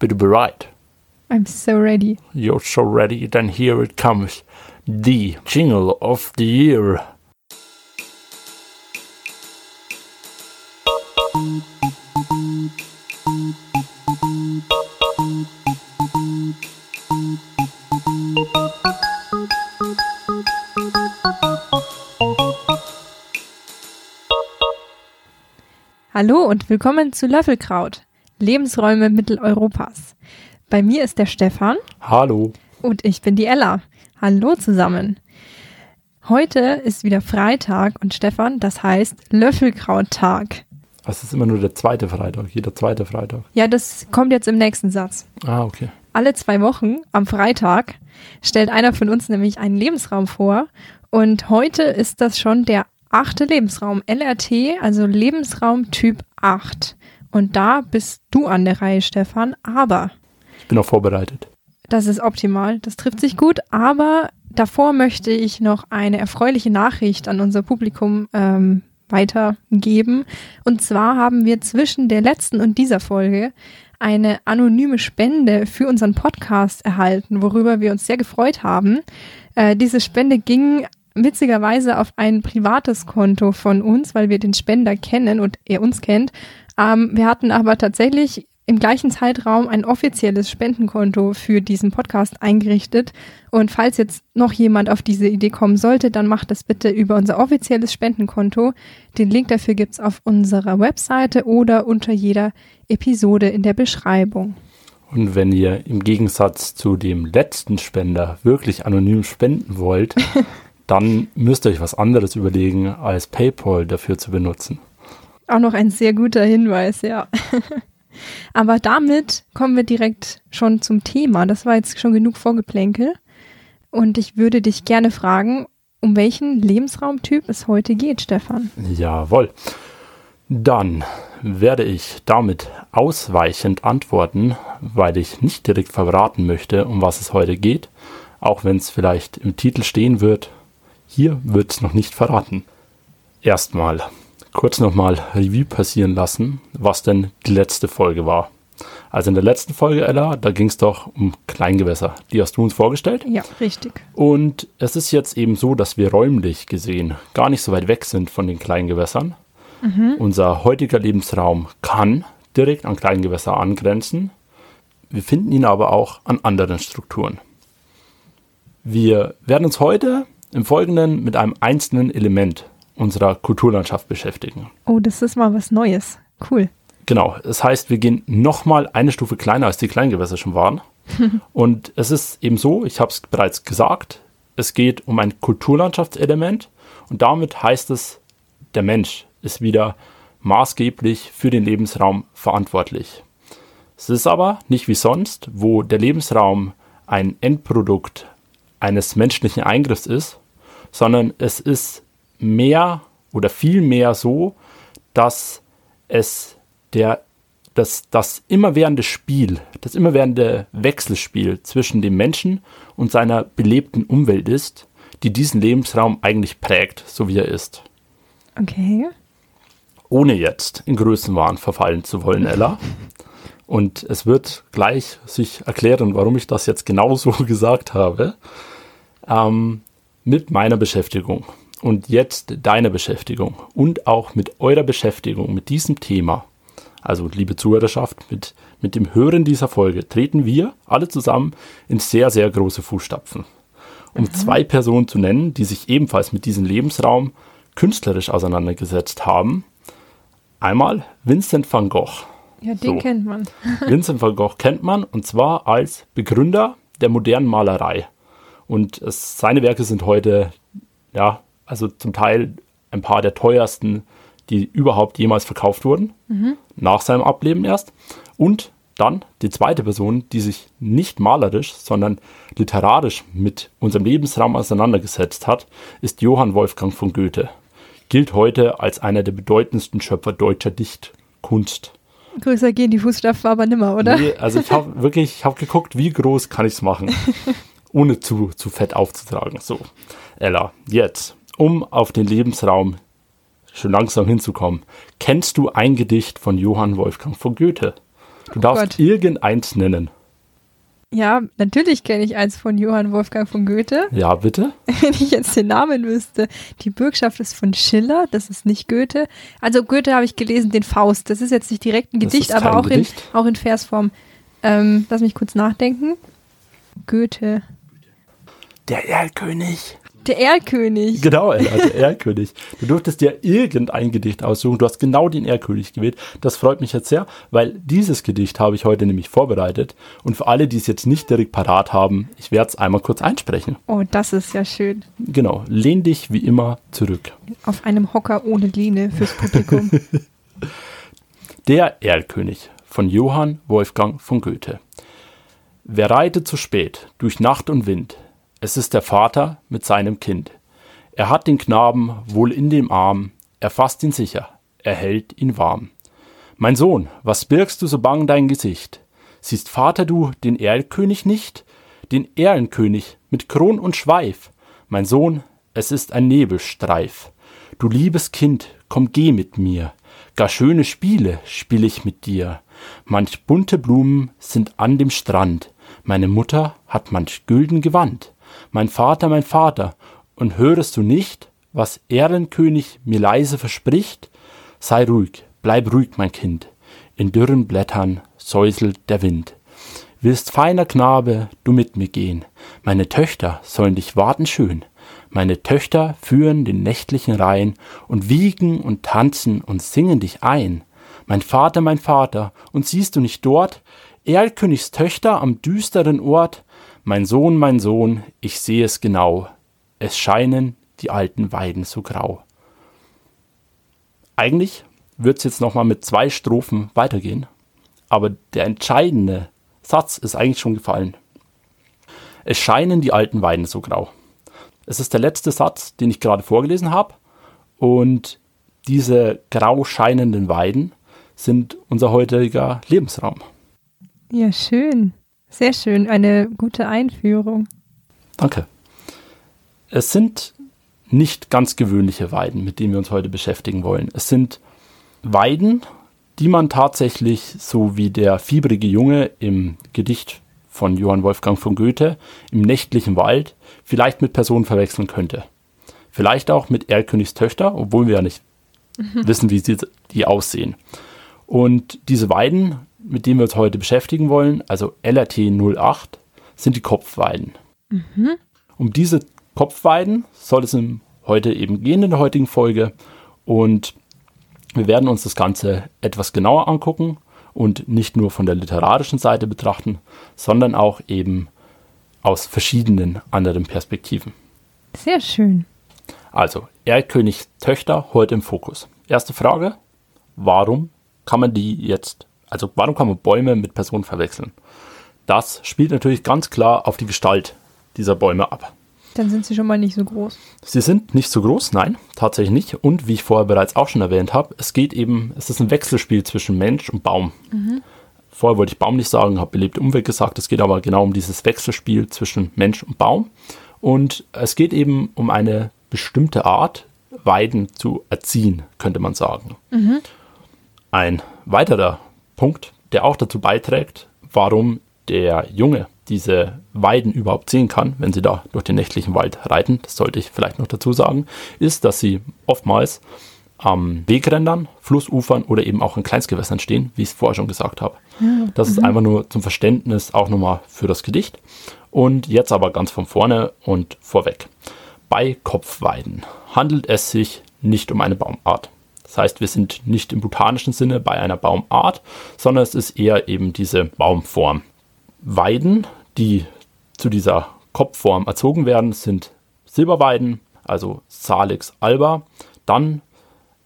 Bist du bereit? I'm so ready. You're so ready, then here it comes. The jingle of the year. Hallo und willkommen zu Löffelkraut, Lebensräume Mitteleuropas. Bei mir ist der Stefan Hallo. und ich bin die Ella. Hallo zusammen. Heute ist wieder Freitag und Stefan, das heißt Löffelkrauttag. Es ist immer nur der zweite Freitag, jeder zweite Freitag. Ja, das kommt jetzt im nächsten Satz. Ah, okay. Alle zwei Wochen am Freitag stellt einer von uns nämlich einen Lebensraum vor und heute ist das schon der achte Lebensraum, LRT, also Lebensraum Typ 8. Und da bist du an der Reihe, Stefan, aber Ich bin auch vorbereitet. Das ist optimal, das trifft sich gut, aber davor möchte ich noch eine erfreuliche Nachricht an unser Publikum ähm, weitergeben. Und zwar haben wir zwischen der letzten und dieser Folge eine anonyme Spende für unseren Podcast erhalten, worüber wir uns sehr gefreut haben. Äh, diese Spende ging witzigerweise auf ein privates Konto von uns, weil wir den Spender kennen und er uns kennt. Ähm, wir hatten aber tatsächlich im gleichen Zeitraum ein offizielles Spendenkonto für diesen Podcast eingerichtet. Und falls jetzt noch jemand auf diese Idee kommen sollte, dann macht das bitte über unser offizielles Spendenkonto. Den Link dafür gibt's auf unserer Webseite oder unter jeder Episode in der Beschreibung. Und wenn ihr im Gegensatz zu dem letzten Spender wirklich anonym spenden wollt, dann müsst ihr euch was anderes überlegen, als PayPal dafür zu benutzen. Auch noch ein sehr guter Hinweis, ja. Aber damit kommen wir direkt schon zum Thema. Das war jetzt schon genug Vorgeplänkel. Und ich würde dich gerne fragen, um welchen Lebensraumtyp es heute geht, Stefan. Jawohl. Dann werde ich damit ausweichend antworten, weil ich nicht direkt verraten möchte, um was es heute geht, auch wenn es vielleicht im Titel stehen wird. Hier wird es noch nicht verraten. Erstmal kurz nochmal Revue passieren lassen, was denn die letzte Folge war. Also in der letzten Folge, Ella, da ging es doch um Kleingewässer. Die hast du uns vorgestellt. Ja, richtig. Und es ist jetzt eben so, dass wir räumlich gesehen gar nicht so weit weg sind von den Kleingewässern. Unser heutiger Lebensraum kann direkt an Kleingewässer angrenzen. Wir finden ihn aber auch an anderen Strukturen. Wir werden uns heute im Folgenden mit einem einzelnen Element unserer Kulturlandschaft beschäftigen. Oh, das ist mal was Neues. Cool. Genau, das heißt, wir gehen nochmal eine Stufe kleiner, als die Kleingewässer schon waren. Und es ist eben so, ich habe es bereits gesagt, es geht um ein Kulturlandschaftselement und damit heißt es, der Mensch ist wieder maßgeblich für den Lebensraum verantwortlich. Es ist aber nicht wie sonst, wo der Lebensraum ein Endprodukt eines menschlichen Eingriffs ist, sondern es ist mehr oder viel mehr so, dass es der, das, das immerwährende Spiel, das immerwährende Wechselspiel zwischen dem Menschen und seiner belebten Umwelt ist, die diesen Lebensraum eigentlich prägt, so wie er ist. Okay. Ohne jetzt in Größenwahn verfallen zu wollen, Ella. Und es wird gleich sich erklären, warum ich das jetzt genau so gesagt habe. Ähm, mit meiner Beschäftigung und jetzt deine Beschäftigung und auch mit eurer Beschäftigung mit diesem Thema, also liebe Zuhörerschaft, mit, mit dem Hören dieser Folge treten wir alle zusammen in sehr, sehr große Fußstapfen. Um zwei Personen zu nennen, die sich ebenfalls mit diesem Lebensraum künstlerisch auseinandergesetzt haben. Einmal Vincent van Gogh. Ja, den So. kennt man. Vincent van Gogh kennt man und zwar als Begründer der modernen Malerei. Und es, seine Werke sind heute, ja, also zum Teil ein paar der teuersten, die überhaupt jemals verkauft wurden, nach seinem Ableben erst. Und dann die zweite Person, die sich nicht malerisch, sondern literarisch mit unserem Lebensraum auseinandergesetzt hat, ist Johann Wolfgang von Goethe. Gilt heute als einer der bedeutendsten Schöpfer deutscher Dichtkunst. Größer gehen die Fußstapfen aber nimmer, oder? Nee, also ich habe wirklich, ich habe geguckt, wie groß kann ich es machen, ohne zu, zu fett aufzutragen. So, Ella, jetzt, um auf den Lebensraum schon langsam hinzukommen, kennst du ein Gedicht von Johann Wolfgang von Goethe? Du darfst Gott. irgendeins nennen. Ja, natürlich kenne ich eins von Johann Wolfgang von Goethe. Ja, bitte? Wenn ich jetzt den Namen wüsste. Die Bürgschaft ist von Schiller, das ist nicht Goethe. Also Goethe habe ich gelesen, den Faust. Das ist jetzt nicht direkt ein Gedicht, aber auch in, Gedicht. auch in Versform. Ähm, lass mich kurz nachdenken. Goethe. Der Erlkönig. Der Erlkönig. Genau, Ella, der Erlkönig. Du durftest dir irgendein Gedicht aussuchen. Du hast genau den Erlkönig gewählt. Das freut mich jetzt sehr, weil dieses Gedicht habe ich heute nämlich vorbereitet. Und für alle, die es jetzt nicht direkt parat haben, ich werde es einmal kurz einsprechen. Oh, das ist ja schön. Genau, lehn dich wie immer zurück. Auf einem Hocker ohne Lehne fürs Publikum. Der Erlkönig von Johann Wolfgang von Goethe. Wer reitet zu spät durch Nacht und Wind? Es ist der Vater mit seinem Kind. Er hat den Knaben wohl in dem Arm, er fasst ihn sicher, er hält ihn warm. Mein Sohn, was birgst du so bang dein Gesicht? Siehst Vater du den Erlkönig nicht? Den Erlenkönig mit Kron und Schweif? Mein Sohn, es ist ein Nebelstreif. Du liebes Kind, komm geh mit mir. Gar schöne Spiele spiel ich mit dir. Manch bunte Blumen sind an dem Strand. Meine Mutter hat manch gülden Gewand. Mein Vater, mein Vater, und hörest du nicht, was Ehrenkönig mir leise verspricht? Sei ruhig, bleib ruhig, mein Kind. In dürren Blättern säuselt der Wind. Willst feiner Knabe, du mit mir gehen? Meine Töchter sollen dich warten schön. Meine Töchter führen den nächtlichen Rhein und wiegen und tanzen und singen dich ein. Mein Vater, mein Vater, und siehst du nicht dort Erlkönigs Töchter am düsteren Ort? Mein Sohn, mein Sohn, ich seh es genau. Es scheinen die alten Weiden so grau. Eigentlich wird's jetzt nochmal mit zwei Strophen weitergehen, aber der entscheidende Satz ist eigentlich schon gefallen. Es scheinen die alten Weiden so grau. Es ist der letzte Satz, den ich gerade vorgelesen habe. Und diese grau scheinenden Weiden sind unser heutiger Lebensraum. Ja, schön. Sehr schön. Eine gute Einführung. Danke. Es sind nicht ganz gewöhnliche Weiden, mit denen wir uns heute beschäftigen wollen. Es sind Weiden, die man tatsächlich, so wie der fiebrige Junge im Gedicht von Johann Wolfgang von Goethe, im nächtlichen Wald vielleicht mit Personen verwechseln könnte. Vielleicht auch mit Erlkönigs Töchter, obwohl wir ja nicht wissen, wie sie die aussehen. Und diese Weiden, mit denen wir uns heute beschäftigen wollen, also LRT 08, sind die Kopfweiden. Um diese Kopfweiden soll es im heute eben gehen in der heutigen Folge. Und wir werden uns das Ganze etwas genauer angucken und nicht nur von der literarischen Seite betrachten, sondern auch eben aus verschiedenen anderen Perspektiven. Sehr schön. Also, Erlkönigs Töchter heute im Fokus. Erste Frage, warum kann man die jetzt, also warum kann man Bäume mit Personen verwechseln? Das spielt natürlich ganz klar auf die Gestalt dieser Bäume ab. Dann sind sie schon mal nicht so groß. Sie sind nicht so groß, nein, tatsächlich nicht. Und wie ich vorher bereits auch schon erwähnt habe, es geht eben, es ist ein Wechselspiel zwischen Mensch und Baum. Vorher wollte ich Baum nicht sagen, habe belebte Umwelt gesagt. Es geht aber genau um dieses Wechselspiel zwischen Mensch und Baum. Und es geht eben um eine bestimmte Art, Weiden zu erziehen, könnte man sagen. Ein weiterer Punkt, der auch dazu beiträgt, warum der Junge diese Weiden überhaupt sehen kann, wenn sie da durch den nächtlichen Wald reiten, das sollte ich vielleicht noch dazu sagen, ist, dass sie oftmals am Wegrändern, Flussufern oder eben auch in Kleinstgewässern stehen, wie ich es vorher schon gesagt habe. Das ist einfach nur zum Verständnis auch nochmal für das Gedicht. Und jetzt aber ganz von vorne und vorweg. Bei Kopfweiden handelt es sich nicht um eine Baumart. Das heißt, wir sind nicht im botanischen Sinne bei einer Baumart, sondern es ist eher eben diese Baumform. Weiden, die zu dieser Kopfform erzogen werden, sind Silberweiden, also Salix alba, dann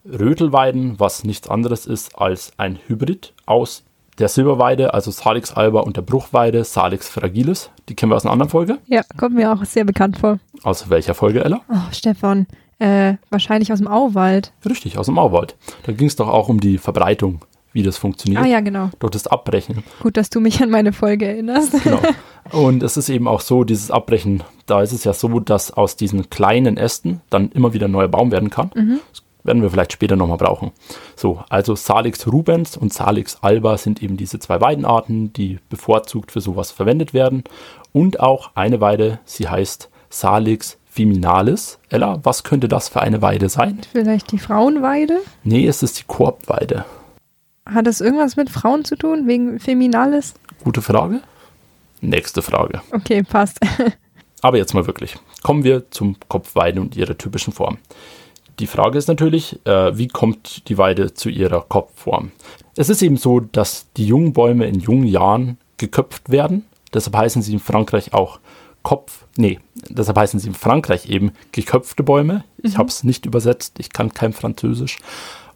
Rötelweiden, was nichts anderes ist als ein Hybrid aus der Silberweide, also Salix alba und der Bruchweide, Salix fragilis. Die kennen wir aus einer anderen Folge. Ja, kommt mir auch sehr bekannt vor. Aus welcher Folge, Ella? Oh, Stefan. Äh, wahrscheinlich aus dem Auwald. Richtig, aus dem Auwald. Da ging es doch auch um die Verbreitung, wie das funktioniert. Ah ja, genau. Durch das Abbrechen. Gut, dass du mich an meine Folge erinnerst. Genau. Und es ist eben auch so, dieses Abbrechen, da ist es ja so, dass aus diesen kleinen Ästen dann immer wieder ein neuer Baum werden kann. Es Werden wir vielleicht später nochmal brauchen. So, also Salix rubens und Salix alba sind eben diese zwei Weidenarten, die bevorzugt für sowas verwendet werden. Und auch eine Weide, sie heißt Salix Viminalis. Ella, was könnte das für eine Weide sein? Vielleicht die Frauenweide? Nee, es ist die Korbweide. Hat das irgendwas mit Frauen zu tun, wegen Feminalis? Gute Frage. Nächste Frage. Okay, passt. Aber jetzt mal wirklich. Kommen wir zum Kopfweide und ihrer typischen Form. Die Frage ist natürlich, äh, wie kommt die Weide zu ihrer Kopfform? Es ist eben so, dass die jungen Bäume in jungen Jahren geköpft werden. Deshalb heißen sie in Frankreich auch Kopf, nee, deshalb heißen sie in Frankreich eben geköpfte Bäume. Ich mhm. habe es nicht übersetzt, ich kann kein Französisch.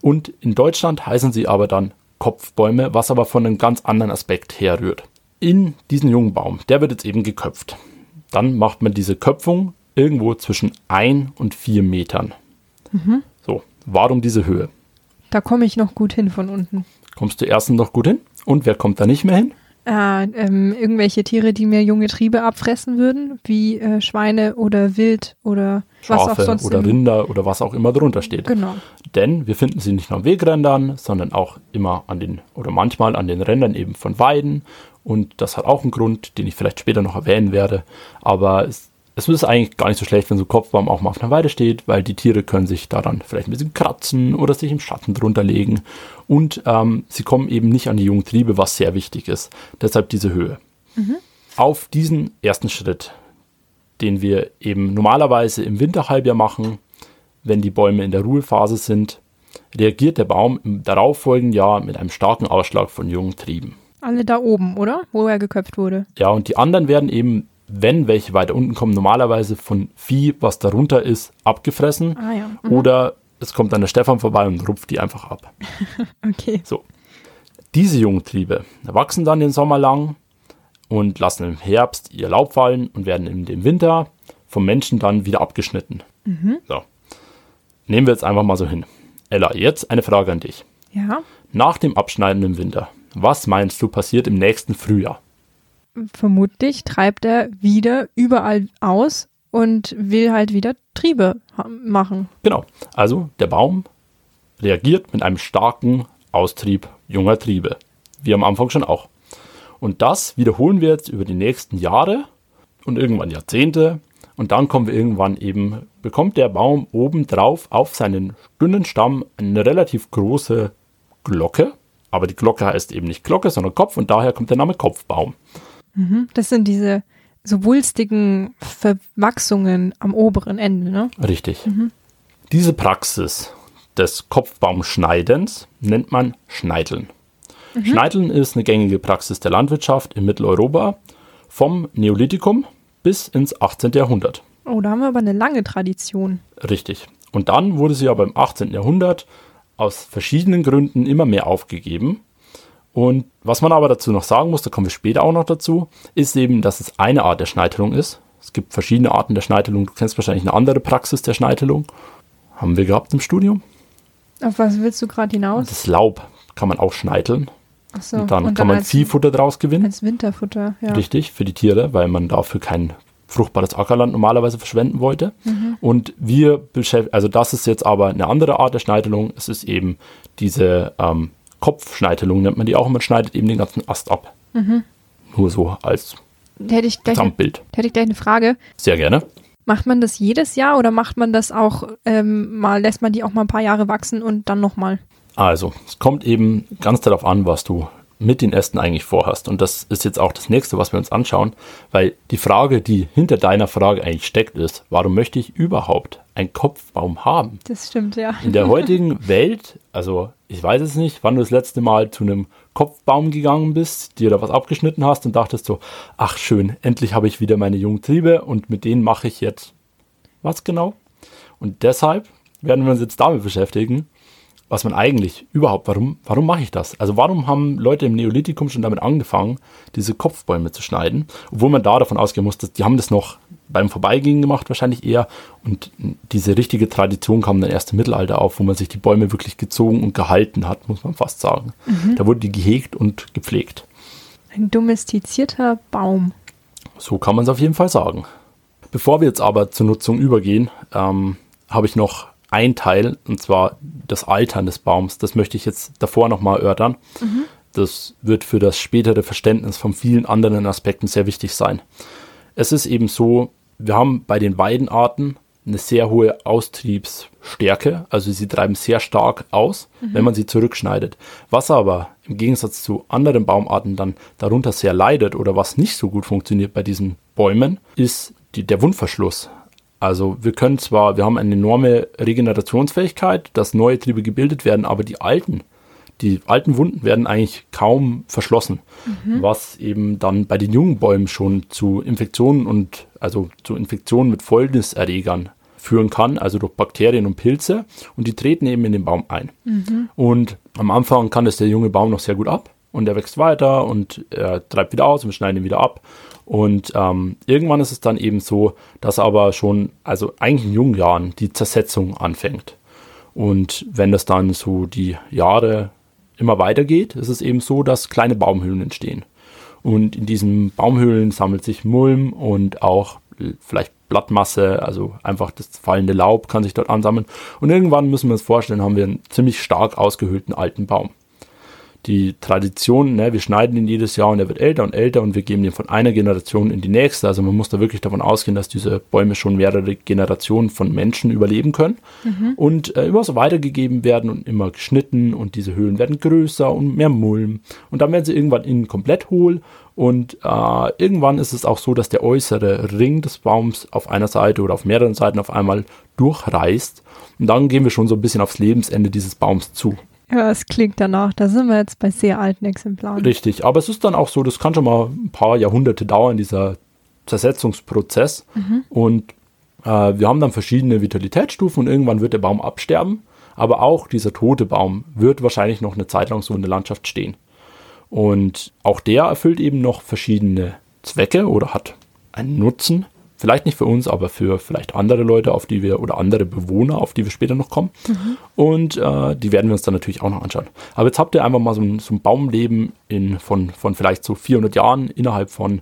Und in Deutschland heißen sie aber dann Kopfbäume, was aber von einem ganz anderen Aspekt herrührt. In diesen jungen Baum, der wird jetzt eben geköpft. Dann macht man diese Köpfung irgendwo zwischen ein und vier Metern. Mhm. So, warum diese Höhe? Da komme ich noch gut hin von unten. Kommst du erstens noch gut hin? Und wer kommt da nicht mehr hin? Äh, ähm, irgendwelche Tiere, die mir junge Triebe abfressen würden, wie äh, Schweine oder Wild oder Schafe was auch sonst. Oder Rinder oder was auch immer drunter steht. Genau. Denn wir finden sie nicht nur an Wegrändern, sondern auch immer an den oder manchmal an den Rändern eben von Weiden. Und das hat auch einen Grund, den ich vielleicht später noch erwähnen werde. Aber es es ist eigentlich gar nicht so schlecht, wenn so ein Kopfbaum auch mal auf einer Weide steht, weil die Tiere können sich daran vielleicht ein bisschen kratzen oder sich im Schatten drunter legen. Und ähm, sie kommen eben nicht an die jungen Triebe, was sehr wichtig ist. Deshalb diese Höhe. Mhm. Auf diesen ersten Schritt, den wir eben normalerweise im Winterhalbjahr machen, wenn die Bäume in der Ruhephase sind, reagiert der Baum im darauffolgenden Jahr mit einem starken Ausschlag von jungen Trieben. Alle da oben, oder? Wo er geköpft wurde. Ja, und die anderen werden eben wenn welche weiter unten kommen, normalerweise von Vieh, was darunter ist, abgefressen. Ah, ja. mhm. Oder es kommt dann der Stefan vorbei und rupft die einfach ab. okay. So. Diese Jungtriebe wachsen dann den Sommer lang und lassen im Herbst ihr Laub fallen und werden im Winter vom Menschen dann wieder abgeschnitten. Mhm. So. Nehmen wir jetzt einfach mal so hin. Ella, jetzt eine Frage an dich. Ja. Nach dem Abschneiden im Winter, was meinst du passiert im nächsten Frühjahr? Vermutlich treibt er wieder überall aus und will halt wieder Triebe machen. Genau. Also der Baum reagiert mit einem starken Austrieb junger Triebe. Wie am Anfang schon auch. Und das wiederholen wir jetzt über die nächsten Jahre und irgendwann Jahrzehnte. Und dann kommen wir irgendwann eben, bekommt der Baum obendrauf auf seinen dünnen Stamm eine relativ große Glocke. Aber die Glocke heißt eben nicht Glocke, sondern Kopf und daher kommt der Name Kopfbaum. Mhm. Das sind diese so wulstigen Verwachsungen am oberen Ende, ne? Richtig. Mhm. Diese Praxis des Kopfbaumschneidens nennt man Schneideln. Mhm. Schneideln ist eine gängige Praxis der Landwirtschaft in Mitteleuropa vom Neolithikum bis ins 18. Jahrhundert. Oh, da haben wir aber eine lange Tradition. Richtig. Und dann wurde sie aber im 18. Jahrhundert aus verschiedenen Gründen immer mehr aufgegeben und was man aber dazu noch sagen muss, da kommen wir später auch noch dazu, ist eben, dass es eine Art der Schneitelung ist. Es gibt verschiedene Arten der Schneitelung. Du kennst wahrscheinlich eine andere Praxis der Schneitelung. Haben wir gehabt im Studium. Auf was willst du gerade hinaus? Das Laub kann man auch schneiteln. Ach so, und dann und kann dann man Viehfutter draus gewinnen. Als Winterfutter, ja. Richtig, für die Tiere, weil man dafür kein fruchtbares Ackerland normalerweise verschwenden wollte. Mhm. Und wir beschäftigen, also das ist jetzt aber eine andere Art der Schneitelung. Es ist eben diese ähm, Kopfschneitelung nennt man die auch und man schneidet eben den ganzen Ast ab. Mhm. Nur so als hätte ich gleich Gesamtbild. Hätte ich gleich eine Frage. Sehr gerne. Macht man das jedes Jahr oder macht man das auch ähm, mal, lässt man die auch mal ein paar Jahre wachsen und dann nochmal? Also, es kommt eben ganz darauf an, was du mit den Ästen eigentlich vorhast. Und das ist jetzt auch das nächste, was wir uns anschauen, weil die Frage, die hinter deiner Frage eigentlich steckt, ist, warum möchte ich überhaupt einen Kopfbaum haben? Das stimmt, ja. In der heutigen Welt, also ich weiß es nicht, wann du das letzte Mal zu einem Kopfbaum gegangen bist, dir da was abgeschnitten hast und dachtest so, ach schön, endlich habe ich wieder meine jungen Triebe und mit denen mache ich jetzt was genau? Und deshalb werden wir uns jetzt damit beschäftigen, was man eigentlich überhaupt, warum, warum mache ich das? Also warum haben Leute im Neolithikum schon damit angefangen, diese Kopfbäume zu schneiden? Obwohl man da davon ausgehen muss, dass die haben das noch beim Vorbeigehen gemacht wahrscheinlich eher und diese richtige Tradition kam dann erst im Mittelalter auf, wo man sich die Bäume wirklich gezogen und gehalten hat, muss man fast sagen. Mhm. Da wurde die gehegt und gepflegt. Ein domestizierter Baum. So kann man es auf jeden Fall sagen. Bevor wir jetzt aber zur Nutzung übergehen, ähm, habe ich noch ein Teil, und zwar das Altern des Baums. Das möchte ich jetzt davor nochmal erörtern. Mhm. Das wird für das spätere Verständnis von vielen anderen Aspekten sehr wichtig sein. Es ist eben so, wir haben bei den Weidenarten eine sehr hohe Austriebsstärke, also sie treiben sehr stark aus, mhm. wenn man sie zurückschneidet. Was aber im Gegensatz zu anderen Baumarten dann darunter sehr leidet oder was nicht so gut funktioniert bei diesen Bäumen, ist die, der Wundverschluss. Also wir können zwar, wir haben eine enorme Regenerationsfähigkeit, dass neue Triebe gebildet werden, aber die alten, die alten Wunden werden eigentlich kaum verschlossen, mhm. was eben dann bei den jungen Bäumen schon zu Infektionen und also zu Infektionen mit Fäulniserregern führen kann, also durch Bakterien und Pilze und die treten eben in den Baum ein. Mhm. Und am Anfang kann das der junge Baum noch sehr gut ab und er wächst weiter und er treibt wieder aus und wir schneiden ihn wieder ab. Und ähm, irgendwann ist es dann eben so, dass aber schon, also eigentlich in jungen Jahren, die Zersetzung anfängt. Und wenn das dann so die Jahre immer weitergeht, ist es eben so, dass kleine Baumhöhlen entstehen. Und in diesen Baumhöhlen sammelt sich Mulm und auch vielleicht Blattmasse, also einfach das fallende Laub kann sich dort ansammeln. Und irgendwann müssen wir uns vorstellen, haben wir einen ziemlich stark ausgehöhlten alten Baum die Tradition, ne, wir schneiden ihn jedes Jahr und er wird älter und älter und wir geben ihn von einer Generation in die nächste. Also man muss da wirklich davon ausgehen, dass diese Bäume schon mehrere Generationen von Menschen überleben können mhm. und äh, immer so weitergegeben werden und immer geschnitten und diese Höhlen werden größer und mehr Mulm und dann werden sie irgendwann innen komplett hohl und äh, irgendwann ist es auch so, dass der äußere Ring des Baums auf einer Seite oder auf mehreren Seiten auf einmal durchreißt und dann gehen wir schon so ein bisschen aufs Lebensende dieses Baums zu. Ja, es klingt danach. Da sind wir jetzt bei sehr alten Exemplaren. Richtig, aber es ist dann auch so, das kann schon mal ein paar Jahrhunderte dauern, dieser Zersetzungsprozess. Mhm. Und äh, wir haben dann verschiedene Vitalitätsstufen und irgendwann wird der Baum absterben. Aber auch dieser tote Baum wird wahrscheinlich noch eine Zeit lang so in der Landschaft stehen. Und auch der erfüllt eben noch verschiedene Zwecke oder hat einen Nutzen. Vielleicht nicht für uns, aber für vielleicht andere Leute, auf die wir oder andere Bewohner, auf die wir später noch kommen. Mhm. Und äh, die werden wir uns dann natürlich auch noch anschauen. Aber jetzt habt ihr einfach mal so ein, so ein Baumleben in, von, von vielleicht so 400 Jahren innerhalb von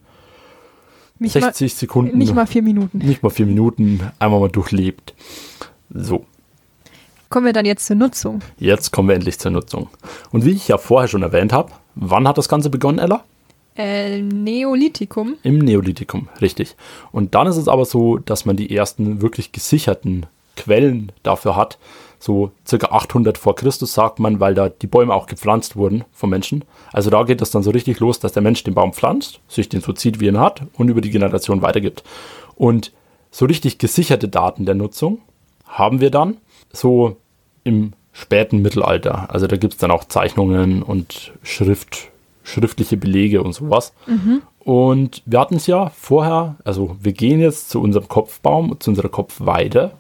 nicht 60 mal, Sekunden. Nicht mal vier Minuten. Nicht mal vier Minuten einmal mal durchlebt. So. Kommen wir dann jetzt zur Nutzung. Jetzt kommen wir endlich zur Nutzung. Und wie ich ja vorher schon erwähnt habe, wann hat das Ganze begonnen, Ella? Äh, Neolithikum. Im Neolithikum, richtig. Und dann ist es aber so, dass man die ersten wirklich gesicherten Quellen dafür hat. So circa 800 vor Christus sagt man, weil da die Bäume auch gepflanzt wurden vom Menschen. Also da geht es dann so richtig los, dass der Mensch den Baum pflanzt, sich den so zieht, wie er ihn hat und über die Generation weitergibt. Und so richtig gesicherte Daten der Nutzung haben wir dann so im späten Mittelalter. Also da gibt es dann auch Zeichnungen und Schrift, schriftliche Belege und sowas. Mhm. Und wir hatten es ja vorher, also wir gehen jetzt zu unserem Kopfbaum, zu unserer Kopfweide,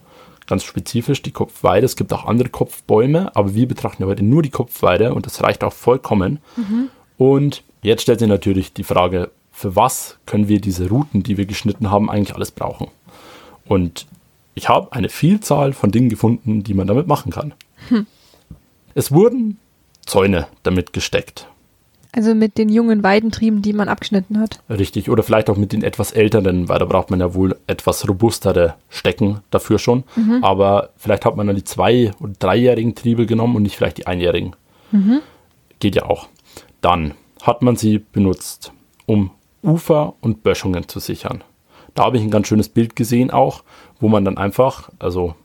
ganz spezifisch die Kopfweide. Es gibt auch andere Kopfbäume, aber wir betrachten ja heute nur die Kopfweide und das reicht auch vollkommen. Mhm. Und jetzt stellt sich natürlich die Frage, für was können wir diese Routen, die wir geschnitten haben, eigentlich alles brauchen? Und ich habe eine Vielzahl von Dingen gefunden, die man damit machen kann. Hm. Es wurden Zäune damit gesteckt. Also mit den jungen Weidentrieben, die man abgeschnitten hat. Richtig, oder vielleicht auch mit den etwas älteren, weil da braucht man ja wohl etwas robustere Stecken dafür schon. Mhm. Aber vielleicht hat man dann die zwei- und dreijährigen Triebe genommen und nicht vielleicht die einjährigen. Mhm. Geht ja auch. Dann hat man sie benutzt, um Ufer und Böschungen zu sichern. Da habe ich ein ganz schönes Bild gesehen auch, wo man dann einfach, also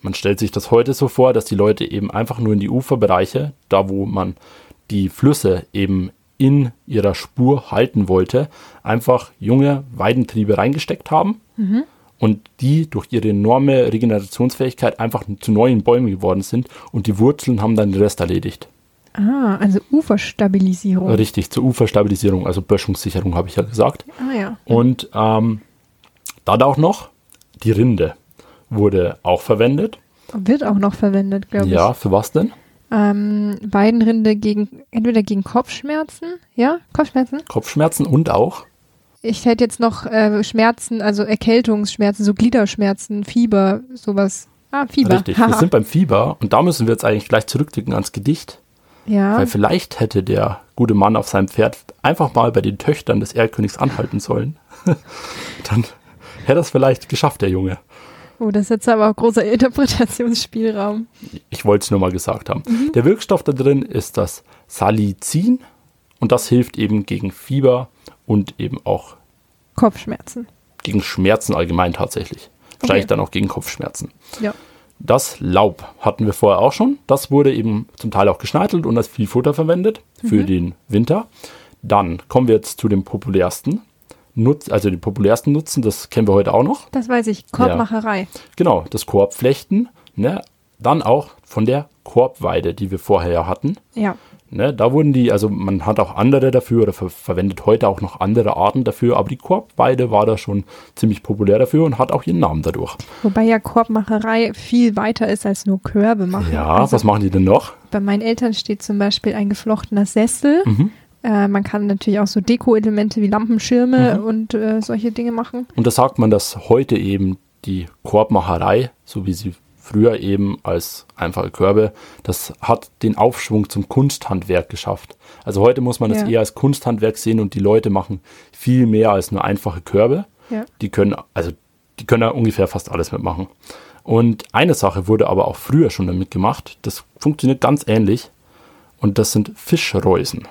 man stellt sich das heute so vor, dass die Leute eben einfach nur in die Uferbereiche, da wo man die Flüsse eben in ihrer Spur halten wollte, einfach junge Weidentriebe reingesteckt haben mhm. und die durch ihre enorme Regenerationsfähigkeit einfach zu neuen Bäumen geworden sind und die Wurzeln haben dann den Rest erledigt. Ah, also Uferstabilisierung. Richtig, zur Uferstabilisierung, also Böschungssicherung habe ich ja gesagt. Ah ja. Und ähm, dann auch noch die Rinde wurde auch verwendet. Wird auch noch verwendet, glaube ich. Ja, für was denn? Ähm, Weidenrinde gegen, entweder gegen Kopfschmerzen, ja, Kopfschmerzen? Kopfschmerzen und auch? Ich hätte jetzt noch äh, Schmerzen, also Erkältungsschmerzen, so Gliederschmerzen, Fieber, sowas. Ah, Fieber. Richtig, wir sind beim Fieber und da müssen wir jetzt eigentlich gleich zurückdrücken ans Gedicht. Ja. Weil vielleicht hätte der gute Mann auf seinem Pferd einfach mal bei den Töchtern des Erlkönigs anhalten sollen. Dann hätte er es vielleicht geschafft, der Junge. Oh, das ist jetzt aber auch großer Interpretationsspielraum. Ich wollte es nur mal gesagt haben. Der Wirkstoff da drin ist das Salicin und das hilft eben gegen Fieber und eben auch Kopfschmerzen. gegen Schmerzen allgemein tatsächlich. Wahrscheinlich Okay. dann auch gegen Kopfschmerzen. Ja. Das Laub hatten wir vorher auch schon. Das wurde eben zum Teil auch geschneitelt und als Viehfutter verwendet für den Winter. Dann kommen wir jetzt zu dem populärsten Nutz, also den populärsten Nutzen, das kennen wir heute auch noch. Das weiß ich. Korbmacherei. Genau, das Korbflechten. Ne? Dann auch von der Korbweide, die wir vorher ja hatten. Ja. Ne? Da wurden die, also man hat auch andere dafür oder ver verwendet heute auch noch andere Arten dafür, aber die Korbweide war da schon ziemlich populär dafür und hat auch ihren Namen dadurch. Wobei ja Korbmacherei viel weiter ist als nur Körbe machen. Ja, Also was machen die denn noch? bei meinen Eltern steht zum Beispiel ein geflochtener Sessel. Mhm. Äh, man kann natürlich auch so Deko-Elemente wie Lampenschirme und äh, solche Dinge machen. Und da sagt man, dass heute eben die Korbmacherei, so wie sie früher eben als einfache Körbe, das hat den Aufschwung zum Kunsthandwerk geschafft. Also heute muss man das Ja. eher als Kunsthandwerk sehen und die Leute machen viel mehr als nur einfache Körbe. Ja. Die können, also die können da ungefähr fast alles mitmachen. Und eine Sache wurde aber auch früher schon damit gemacht. Das funktioniert ganz ähnlich. Und das sind Fischreusen.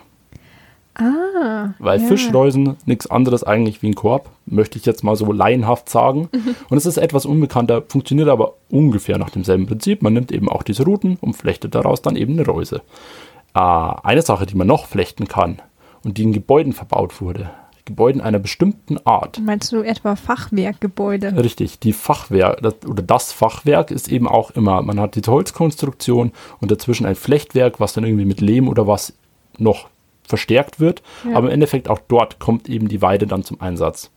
Ah. Weil ja. Fischreusen nichts anderes eigentlich wie ein Korb, möchte ich jetzt mal so laienhaft sagen. Und es ist etwas unbekannter, funktioniert aber ungefähr nach demselben Prinzip. Man nimmt eben auch diese Ruten und flechtet daraus dann eben eine Reuse. Äh, eine Sache, die man noch flechten kann und die in Gebäuden verbaut wurde, Gebäuden einer bestimmten Art. Meinst du etwa Fachwerkgebäude? Richtig, die Fachwerk das, oder das Fachwerk ist eben auch immer, man hat diese Holzkonstruktion und dazwischen ein Flechtwerk, was dann irgendwie mit Lehm oder was noch verstärkt wird. Ja. Aber im Endeffekt auch dort kommt eben die Weide dann zum Einsatz.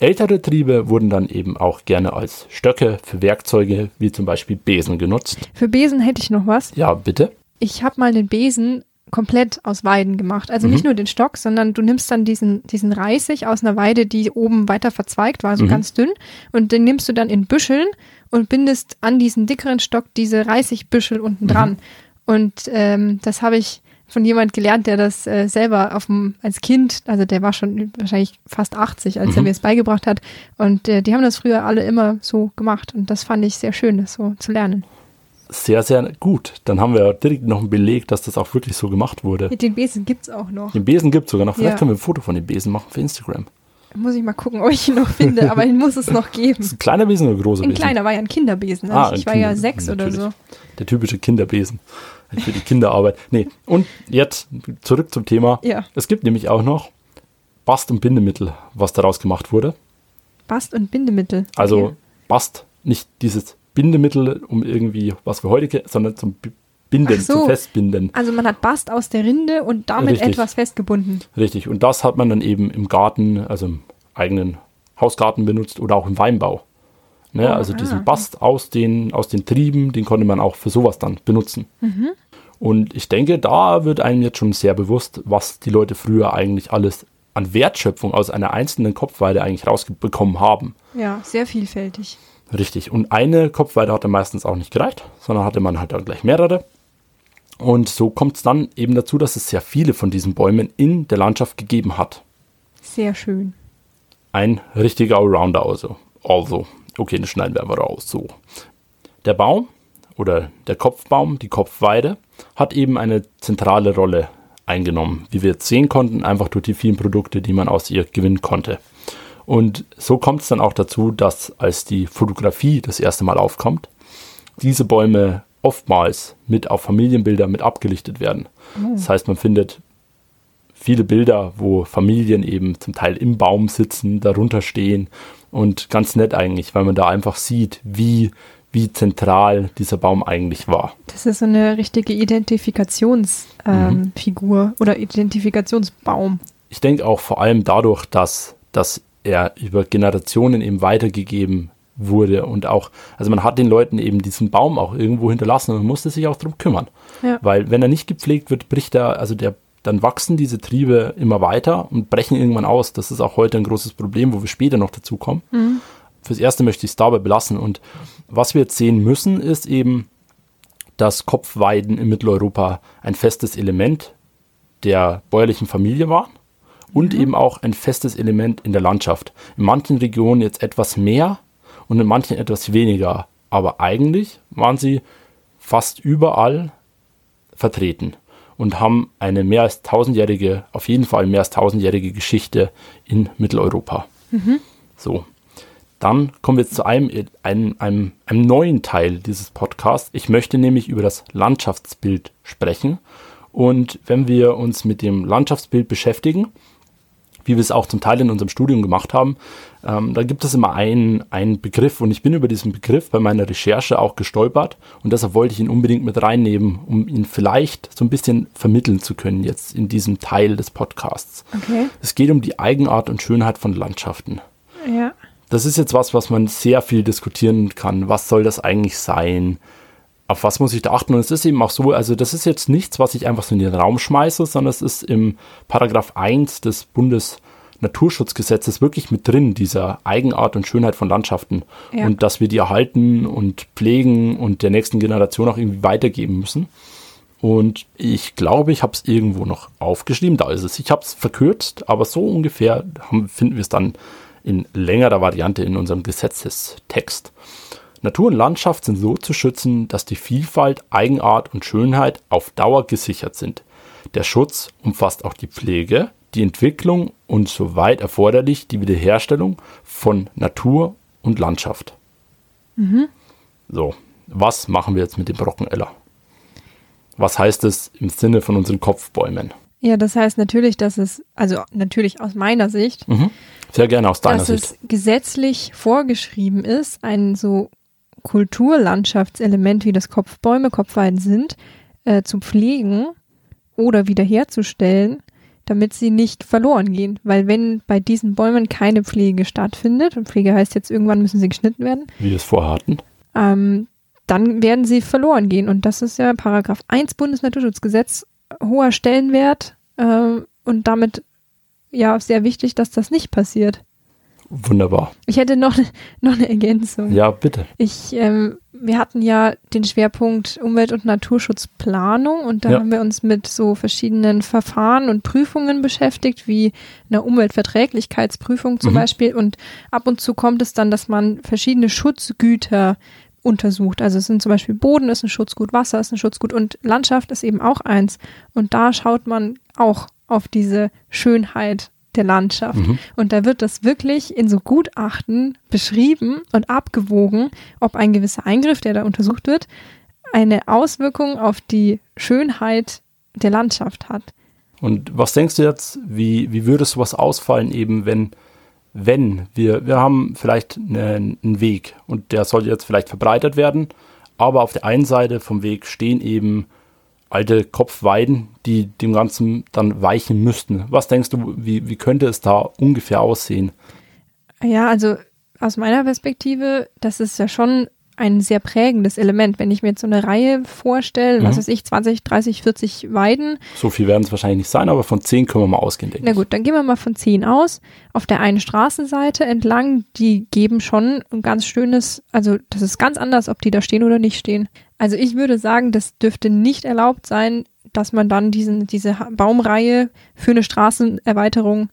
Ältere Triebe wurden dann eben auch gerne als Stöcke für Werkzeuge wie zum Beispiel Besen genutzt. Für Besen hätte ich noch was. Ja, bitte. Ich habe mal den Besen komplett aus Weiden gemacht. Also nicht nur den Stock, sondern du nimmst dann diesen, diesen Reisig aus einer Weide, die oben weiter verzweigt war, so ganz dünn, und den nimmst du dann in Büscheln und bindest an diesen dickeren Stock diese Reisigbüschel unten dran. Und ähm, das habe ich von jemand gelernt, der das äh, selber auf dem, als Kind, also der war schon wahrscheinlich fast 80, als er mir es beigebracht hat. Und äh, die haben das früher alle immer so gemacht. Und das fand ich sehr schön, das so zu lernen. Sehr, sehr gut. Dann haben wir direkt noch einen Beleg, dass das auch wirklich so gemacht wurde. Den Besen gibt's auch noch. Den Besen gibt es sogar noch. Vielleicht Ja. können wir ein Foto von dem Besen machen für Instagram. Muss ich mal gucken, ob ich ihn noch finde, aber ihn muss es noch geben. Ist ein kleiner Besen oder ein großer Ein Besen? kleiner war ja ein Kinderbesen. Ah, Also ein ich war ja Kinder- sechs oder so. natürlich. Der typische Kinderbesen. Für die Kinderarbeit. Nee, und jetzt zurück zum Thema. Ja. Es gibt nämlich auch noch Bast- und Bindemittel, was daraus gemacht wurde. Bast- und Bindemittel. Also Okay. Bast, nicht dieses Bindemittel, um irgendwie, was wir heute kennen, sondern zum Binden, so. zum Festbinden. Also man hat Bast aus der Rinde und damit Richtig. etwas festgebunden. Richtig. Und das hat man dann eben im Garten, also im eigenen Hausgarten benutzt oder auch im Weinbau. Ne, also ah. diesen Bast aus den, aus den Trieben, den konnte man auch für sowas dann benutzen. Mhm. Und ich denke, da wird einem jetzt schon sehr bewusst, was die Leute früher eigentlich alles an Wertschöpfung aus einer einzelnen Kopfweide eigentlich rausbekommen haben. Ja, sehr vielfältig. Richtig. Und eine Kopfweide hatte meistens auch nicht gereicht, sondern hatte man halt dann gleich mehrere. Und so kommt es dann eben dazu, dass es sehr viele von diesen Bäumen in der Landschaft gegeben hat. Sehr schön. Ein richtiger Allrounder also. Also, okay, das schneiden wir einfach raus. So. Der Baum oder der Kopfbaum, die Kopfweide, hat eben eine zentrale Rolle eingenommen, wie wir jetzt sehen konnten, einfach durch die vielen Produkte, die man aus ihr gewinnen konnte. Und so kommt es dann auch dazu, dass als die Fotografie das erste Mal aufkommt, diese Bäume oftmals mit auf Familienbilder mit abgelichtet werden. Das heißt, man findet viele Bilder, wo Familien eben zum Teil im Baum sitzen, darunter stehen und ganz nett eigentlich, weil man da einfach sieht, wie, wie zentral dieser Baum eigentlich war. Das ist so eine richtige Identifikationsfigur ähm, Figur oder Identifikationsbaum. Ich denke auch vor allem dadurch, dass, dass er über Generationen eben weitergegeben wurde und auch, also man hat den Leuten eben diesen Baum auch irgendwo hinterlassen und man musste sich auch darum kümmern. Ja. Weil wenn er nicht gepflegt wird, bricht er, also der, dann wachsen diese Triebe immer weiter und brechen irgendwann aus. Das ist auch heute ein großes Problem, wo wir später noch dazu kommen. Fürs Erste möchte ich es dabei belassen. Und was wir jetzt sehen müssen, ist eben, dass Kopfweiden in Mitteleuropa ein festes Element der bäuerlichen Familie waren und eben auch ein festes Element in der Landschaft. In manchen Regionen jetzt etwas mehr und in manchen etwas weniger. Aber eigentlich waren sie fast überall vertreten und haben eine mehr als tausendjährige, auf jeden Fall mehr als tausendjährige Geschichte in Mitteleuropa. Mhm. So. Dann kommen wir jetzt zu einem, einem, einem, einem neuen Teil dieses Podcasts. Ich möchte nämlich über das Landschaftsbild sprechen. Und wenn wir uns mit dem Landschaftsbild beschäftigen, wie wir es auch zum Teil in unserem Studium gemacht haben, ähm, da gibt es immer einen, einen Begriff und ich bin über diesen Begriff bei meiner Recherche auch gestolpert und deshalb wollte ich ihn unbedingt mit reinnehmen, um ihn vielleicht so ein bisschen vermitteln zu können jetzt in diesem Teil des Podcasts. Okay. Es geht um die Eigenart und Schönheit von Landschaften. Ja. Das ist jetzt was, was man sehr viel diskutieren kann. Was soll das eigentlich sein? Auf was muss ich da achten? Und es ist eben auch so, also das ist jetzt nichts, was ich einfach so in den Raum schmeiße, sondern es ist im Paragraph 1 des Bundesnaturschutzgesetzes wirklich mit drin, dieser Eigenart und Schönheit von Landschaften. Ja. Und dass wir die erhalten und pflegen und der nächsten Generation auch irgendwie weitergeben müssen. Und ich glaube, ich habe es irgendwo noch aufgeschrieben. Da ist es. Ich habe es verkürzt, aber so ungefähr haben, finden wir es dann in längerer Variante in unserem Gesetzestext. Natur und Landschaft sind so zu schützen, dass die Vielfalt, Eigenart und Schönheit auf Dauer gesichert sind. Der Schutz umfasst auch die Pflege, die Entwicklung und soweit erforderlich die Wiederherstellung von Natur und Landschaft. Mhm. So, was machen wir jetzt mit dem Brockeneller? Was heißt es im Sinne von unseren Kopfbäumen? Ja, das heißt natürlich, dass es, also natürlich aus meiner Sicht, mhm. sehr gerne aus deiner dass Sicht, dass es gesetzlich vorgeschrieben ist, ein so Kulturlandschaftselement wie das Kopfbäume, Kopfweiden sind, äh, zu pflegen oder wiederherzustellen, damit sie nicht verloren gehen. Weil wenn bei diesen Bäumen keine Pflege stattfindet, und Pflege heißt jetzt irgendwann müssen sie geschnitten werden. Wie es vorhatten. Ähm, dann werden sie verloren gehen. Und das ist ja Paragraph 1 Bundesnaturschutzgesetz hoher Stellenwert äh, und damit ja sehr wichtig, dass das nicht passiert. Wunderbar. Ich hätte noch, noch eine Ergänzung. Ja, bitte. Ich, ähm, wir hatten ja den Schwerpunkt Umwelt- und Naturschutzplanung und da ja. haben wir uns mit so verschiedenen Verfahren und Prüfungen beschäftigt, wie einer Umweltverträglichkeitsprüfung zum mhm. Beispiel. Und ab und zu kommt es dann, dass man verschiedene Schutzgüter untersucht. Also es sind zum Beispiel Boden ist ein Schutzgut, Wasser ist ein Schutzgut und Landschaft ist eben auch eins. Und da schaut man auch auf diese Schönheit der Landschaft. Mhm. Und da wird das wirklich in so Gutachten beschrieben und abgewogen, ob ein gewisser Eingriff, der da untersucht wird, eine Auswirkung auf die Schönheit der Landschaft hat. Und was denkst du jetzt, wie, wie würde sowas ausfallen, eben wenn wenn wir, wir haben vielleicht einen, einen Weg und der soll jetzt vielleicht verbreitert werden, aber auf der einen Seite vom Weg stehen eben alte Kopfweiden, die dem Ganzen dann weichen müssten. Was denkst du, wie, wie könnte es da ungefähr aussehen? Ja, also aus meiner Perspektive, das ist ja schon ein sehr prägendes Element. Wenn ich mir jetzt so eine Reihe vorstelle, mhm. was weiß ich, 20, 30, 40 Weiden. So viel werden es wahrscheinlich nicht sein, aber von 10 können wir mal ausgehen, denke Na gut, dann gehen wir mal von 10 aus. Auf der einen Straßenseite entlang, die geben schon ein ganz schönes, also das ist ganz anders, ob die da stehen oder nicht stehen. Also ich würde sagen, das dürfte nicht erlaubt sein, dass man dann diesen, diese Baumreihe für eine Straßenerweiterung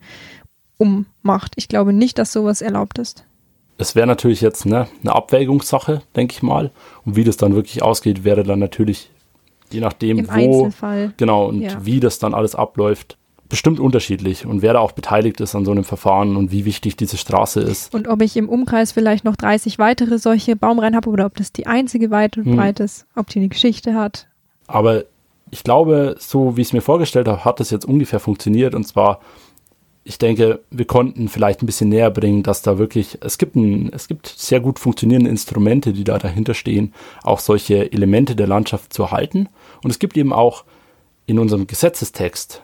ummacht. Ich glaube nicht, dass sowas erlaubt ist es wäre natürlich jetzt ne, eine Abwägungssache, denke ich mal. Und wie das dann wirklich ausgeht, wäre dann natürlich, je nachdem, Im wo. Einzelfall. Genau, und ja. wie das dann alles abläuft, bestimmt unterschiedlich. Und wer da auch beteiligt ist an so einem Verfahren und wie wichtig diese Straße ist. Und ob ich im Umkreis vielleicht noch 30 weitere solche Baumreihen habe oder ob das die einzige weit und hm. breit ist, ob die eine Geschichte hat. Aber ich glaube, so wie ich es mir vorgestellt habe, hat das jetzt ungefähr funktioniert. Und zwar ich denke, wir konnten vielleicht ein bisschen näher bringen, dass da wirklich, es gibt, ein, es gibt sehr gut funktionierende Instrumente, die da dahinter stehen, auch solche Elemente der Landschaft zu erhalten. Und es gibt eben auch in unserem Gesetzestext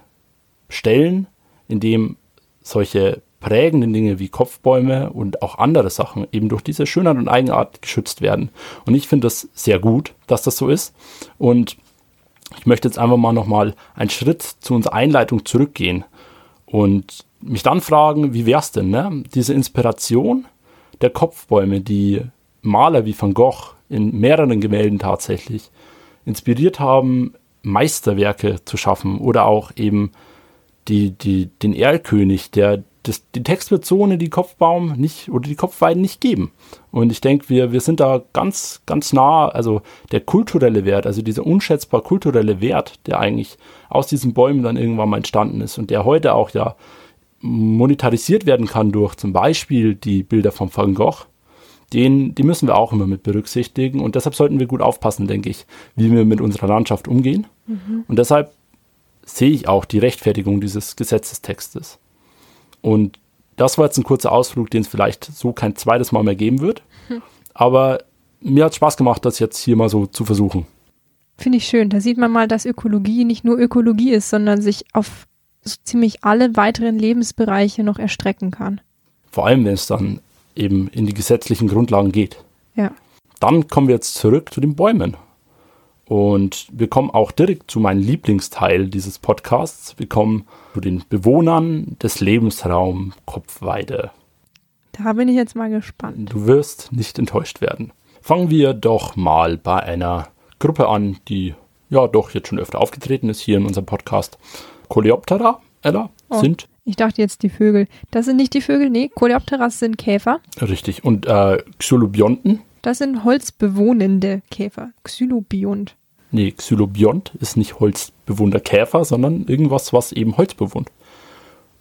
Stellen, in dem solche prägenden Dinge wie Kopfbäume und auch andere Sachen eben durch diese Schönheit und Eigenart geschützt werden. Und ich finde das sehr gut, dass das so ist. Und ich möchte jetzt einfach mal nochmal einen Schritt zu unserer Einleitung zurückgehen. Und mich dann fragen, wie wär's denn, ne? Diese Inspiration der Kopfbäume, die Maler wie Van Gogh in mehreren Gemälden tatsächlich inspiriert haben, Meisterwerke zu schaffen oder auch eben die, die, den Erlkönig, der das, die Text wird so ohne die Kopfbaum nicht oder die Kopfweiden nicht geben. Und ich denke, wir, wir sind da ganz, ganz nah, also der kulturelle Wert, also dieser unschätzbar kulturelle Wert, der eigentlich aus diesen Bäumen dann irgendwann mal entstanden ist und der heute auch ja monetarisiert werden kann durch zum Beispiel die Bilder von Van Gogh, den, die müssen wir auch immer mit berücksichtigen. Und deshalb sollten wir gut aufpassen, denke ich, wie wir mit unserer Landschaft umgehen. Mhm. Und deshalb sehe ich auch die Rechtfertigung dieses Gesetzestextes. Und das war jetzt ein kurzer Ausflug, den es vielleicht so kein zweites Mal mehr geben wird. Hm. Aber mir hat Spaß gemacht, das jetzt hier mal so zu versuchen. Finde ich schön. Da sieht man mal, dass Ökologie nicht nur Ökologie ist, sondern sich auf so ziemlich alle weiteren Lebensbereiche noch erstrecken kann. Vor allem, wenn es dann eben in die gesetzlichen Grundlagen geht. Ja. Dann kommen wir jetzt zurück zu den Bäumen. Und wir kommen auch direkt zu meinem Lieblingsteil dieses Podcasts. Wir kommen zu den Bewohnern des Lebensraums Kopfweide. Da bin ich jetzt mal gespannt. Du wirst nicht enttäuscht werden. Fangen wir doch mal bei einer Gruppe an, die ja doch jetzt schon öfter aufgetreten ist hier in unserem Podcast. Coleoptera, Ella, oh, sind. Ich dachte jetzt die Vögel. Das sind nicht die Vögel, nee, Coleopteras sind Käfer. Richtig. Und äh, Xylobionten? Das sind holzbewohnende Käfer. Xylobiont. Nee, Xylobiont ist nicht holzbewohnter Käfer, sondern irgendwas, was eben Holz bewohnt.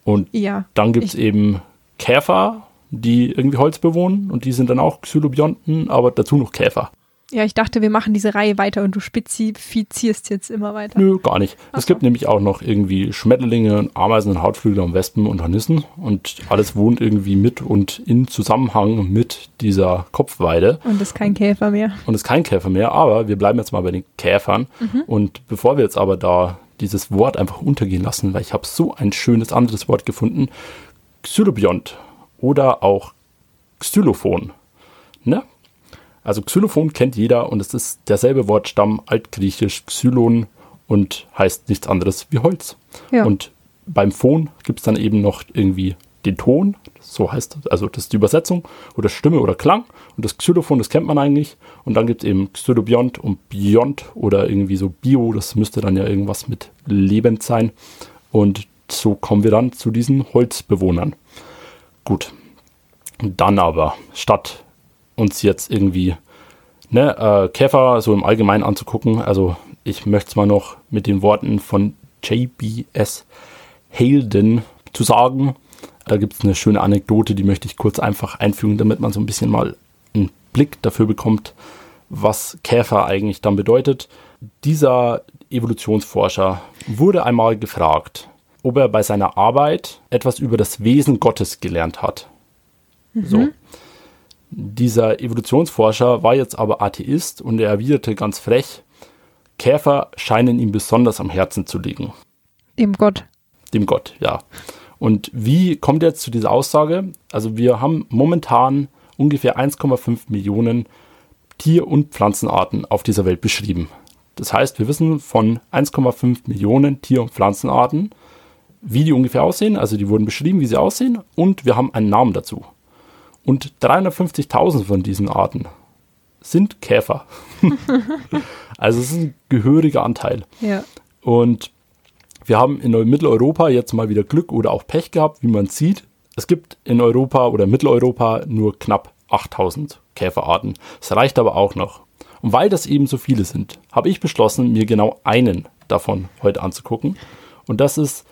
Und ja, dann gibt es eben Käfer, die irgendwie Holz bewohnen und die sind dann auch Xylobionten, aber dazu noch Käfer. Ja, ich dachte, wir machen diese Reihe weiter und du spezifizierst jetzt immer weiter. Nö, gar nicht. Ach es gibt nämlich auch noch irgendwie Schmetterlinge, Ameisen, Hautflügel und Wespen und Hornissen und alles wohnt irgendwie mit und in Zusammenhang mit dieser Kopfweide. Und ist kein Käfer mehr. Und ist kein Käfer mehr, aber wir bleiben jetzt mal bei den Käfern. Mhm. Und bevor wir jetzt aber da dieses Wort einfach untergehen lassen, weil ich habe so ein schönes anderes Wort gefunden, Xylobiont oder auch Xylophon. Ne? Also Xylophon kennt jeder und es ist derselbe Wortstamm altgriechisch Xylon und heißt nichts anderes wie Holz. Ja. Und beim Phon gibt es dann eben noch irgendwie den Ton, so heißt das, also das ist die Übersetzung, oder Stimme oder Klang. Und das Xylophon, das kennt man eigentlich. Und dann gibt es eben Xylobiont und Biont oder irgendwie so Bio, das müsste dann ja irgendwas mit lebend sein. Und so kommen wir dann zu diesen Holzbewohnern. Gut. Dann aber, statt uns jetzt irgendwie ne, äh, Käfer so im Allgemeinen anzugucken. Also ich möchte es mal noch mit den Worten von JBS Halden zu sagen. Da gibt es eine schöne Anekdote, die möchte ich kurz einfach einfügen, damit man so ein bisschen mal einen Blick dafür bekommt, was Käfer eigentlich dann bedeutet. Dieser Evolutionsforscher wurde einmal gefragt, ob er bei seiner Arbeit etwas über das Wesen Gottes gelernt hat. Mhm. So. Dieser Evolutionsforscher war jetzt aber Atheist und er erwiderte ganz frech, Käfer scheinen ihm besonders am Herzen zu liegen. Dem Gott. Dem Gott, ja. Und wie kommt er jetzt zu dieser Aussage? Also wir haben momentan ungefähr 1,5 Millionen Tier- und Pflanzenarten auf dieser Welt beschrieben. Das heißt, wir wissen von 1,5 Millionen Tier- und Pflanzenarten, wie die ungefähr aussehen. Also die wurden beschrieben, wie sie aussehen und wir haben einen Namen dazu. Und 350.000 von diesen Arten sind Käfer. also es ist ein gehöriger Anteil. Ja. Und wir haben in Mitteleuropa jetzt mal wieder Glück oder auch Pech gehabt, wie man sieht. Es gibt in Europa oder Mitteleuropa nur knapp 8000 Käferarten. Es reicht aber auch noch. Und weil das eben so viele sind, habe ich beschlossen, mir genau einen davon heute anzugucken. Und das ist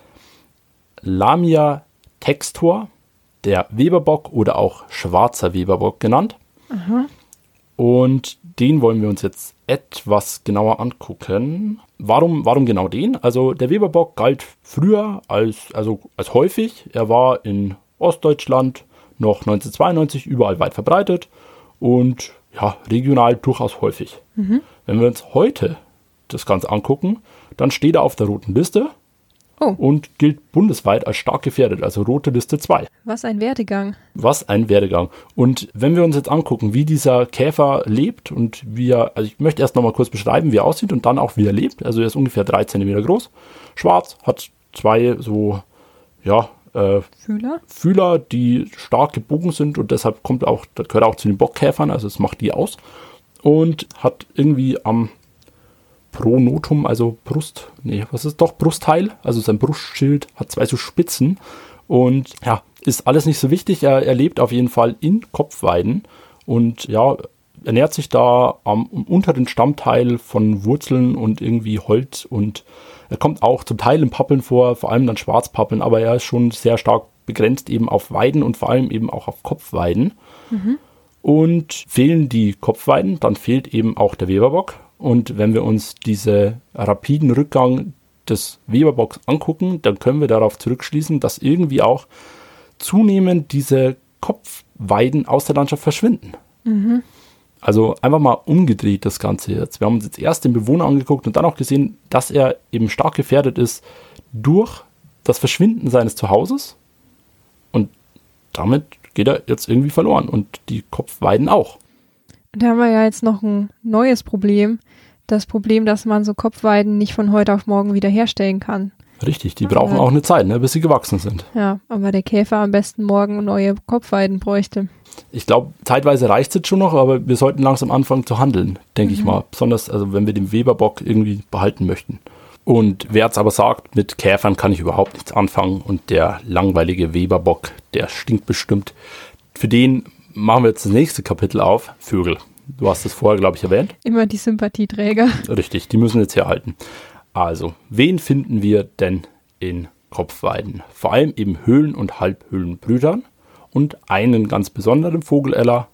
Lamia textor der Weberbock oder auch schwarzer Weberbock genannt. Aha. Und den wollen wir uns jetzt etwas genauer angucken. Warum, warum genau den? Also der Weberbock galt früher als, also als häufig. Er war in Ostdeutschland noch 1992 überall weit verbreitet und ja, regional durchaus häufig. Mhm. Wenn wir uns heute das Ganze angucken, dann steht er auf der roten Liste Oh. Und gilt bundesweit als stark gefährdet, also rote Liste 2. Was ein Werdegang. Was ein Werdegang. Und wenn wir uns jetzt angucken, wie dieser Käfer lebt und wie er, also ich möchte erst nochmal kurz beschreiben, wie er aussieht und dann auch, wie er lebt. Also er ist ungefähr drei Zentimeter groß, schwarz, hat zwei so, ja, äh, Fühler? Fühler, die stark gebogen sind und deshalb kommt auch, das gehört auch zu den Bockkäfern, also es macht die aus. Und hat irgendwie am Pronotum, also Brust, nee, was ist doch Brustteil, also sein Brustschild hat zwei so Spitzen und ja, ist alles nicht so wichtig. Er, er lebt auf jeden Fall in Kopfweiden und ja, ernährt sich da am unteren Stammteil von Wurzeln und irgendwie Holz und er kommt auch zum Teil in Pappeln vor, vor allem dann Schwarzpappeln, aber er ist schon sehr stark begrenzt eben auf Weiden und vor allem eben auch auf Kopfweiden. Mhm. Und fehlen die Kopfweiden, dann fehlt eben auch der Weberbock. Und wenn wir uns diese rapiden Rückgang des Weberbocks angucken, dann können wir darauf zurückschließen, dass irgendwie auch zunehmend diese Kopfweiden aus der Landschaft verschwinden. Mhm. Also einfach mal umgedreht das Ganze jetzt. Wir haben uns jetzt erst den Bewohner angeguckt und dann auch gesehen, dass er eben stark gefährdet ist durch das Verschwinden seines Zuhauses. Und damit geht er jetzt irgendwie verloren und die Kopfweiden auch. Da haben wir ja jetzt noch ein neues Problem. Das Problem, dass man so Kopfweiden nicht von heute auf morgen wiederherstellen kann. Richtig, die brauchen ja. auch eine Zeit, ne, bis sie gewachsen sind. Ja, aber der Käfer am besten morgen neue Kopfweiden bräuchte. Ich glaube, zeitweise reicht es jetzt schon noch, aber wir sollten langsam anfangen zu handeln, denke mhm. ich mal. Besonders, also wenn wir den Weberbock irgendwie behalten möchten. Und wer jetzt aber sagt, mit Käfern kann ich überhaupt nichts anfangen und der langweilige Weberbock, der stinkt bestimmt. Für den machen wir jetzt das nächste Kapitel auf, Vögel. Du hast es vorher, glaube ich, erwähnt. Immer die Sympathieträger. Richtig, die müssen jetzt herhalten. Also, wen finden wir denn in Kopfweiden? Vor allem eben Höhlen- und Halbhöhlenbrütern und einen ganz besonderen Vogel, Ella.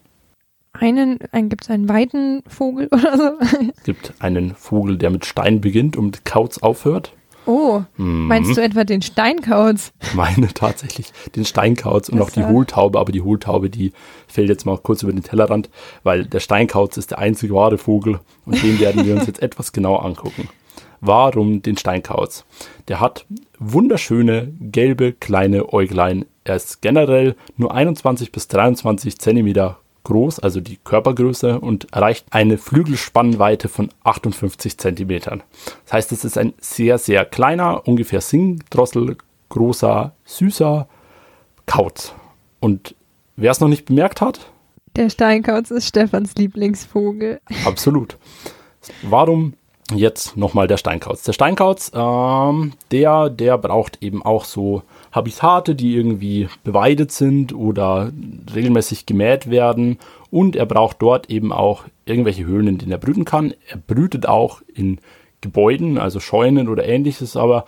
Einen, ein, gibt es einen Weidenvogel oder so? Es gibt einen Vogel, der mit Stein beginnt und mit Kauz aufhört. Oh, mhm. meinst du etwa den Steinkauz? Meine tatsächlich, den Steinkauz und auch die Hohltaube, aber die Hohltaube, die fällt jetzt mal kurz über den Tellerrand, weil der Steinkauz ist der einzige wahre Vogel und den werden wir uns jetzt etwas genauer angucken. Warum den Steinkauz? Der hat wunderschöne gelbe kleine Äuglein. Er ist generell nur 21 bis 23 Zentimeter groß, also die Körpergröße, und erreicht eine Flügelspannweite von 58 Zentimetern. Das heißt, es ist ein sehr, sehr kleiner, ungefähr Singdrossel großer, süßer Kauz. Und wer es noch nicht bemerkt hat? Der Steinkauz ist Stefans Lieblingsvogel. Absolut. Warum jetzt nochmal der Steinkauz? Der Steinkauz, ähm, der, der braucht eben auch so Habitate, die irgendwie beweidet sind oder regelmäßig gemäht werden. Und er braucht dort eben auch irgendwelche Höhlen, in denen er brüten kann. Er brütet auch in Gebäuden, also Scheunen oder ähnliches, aber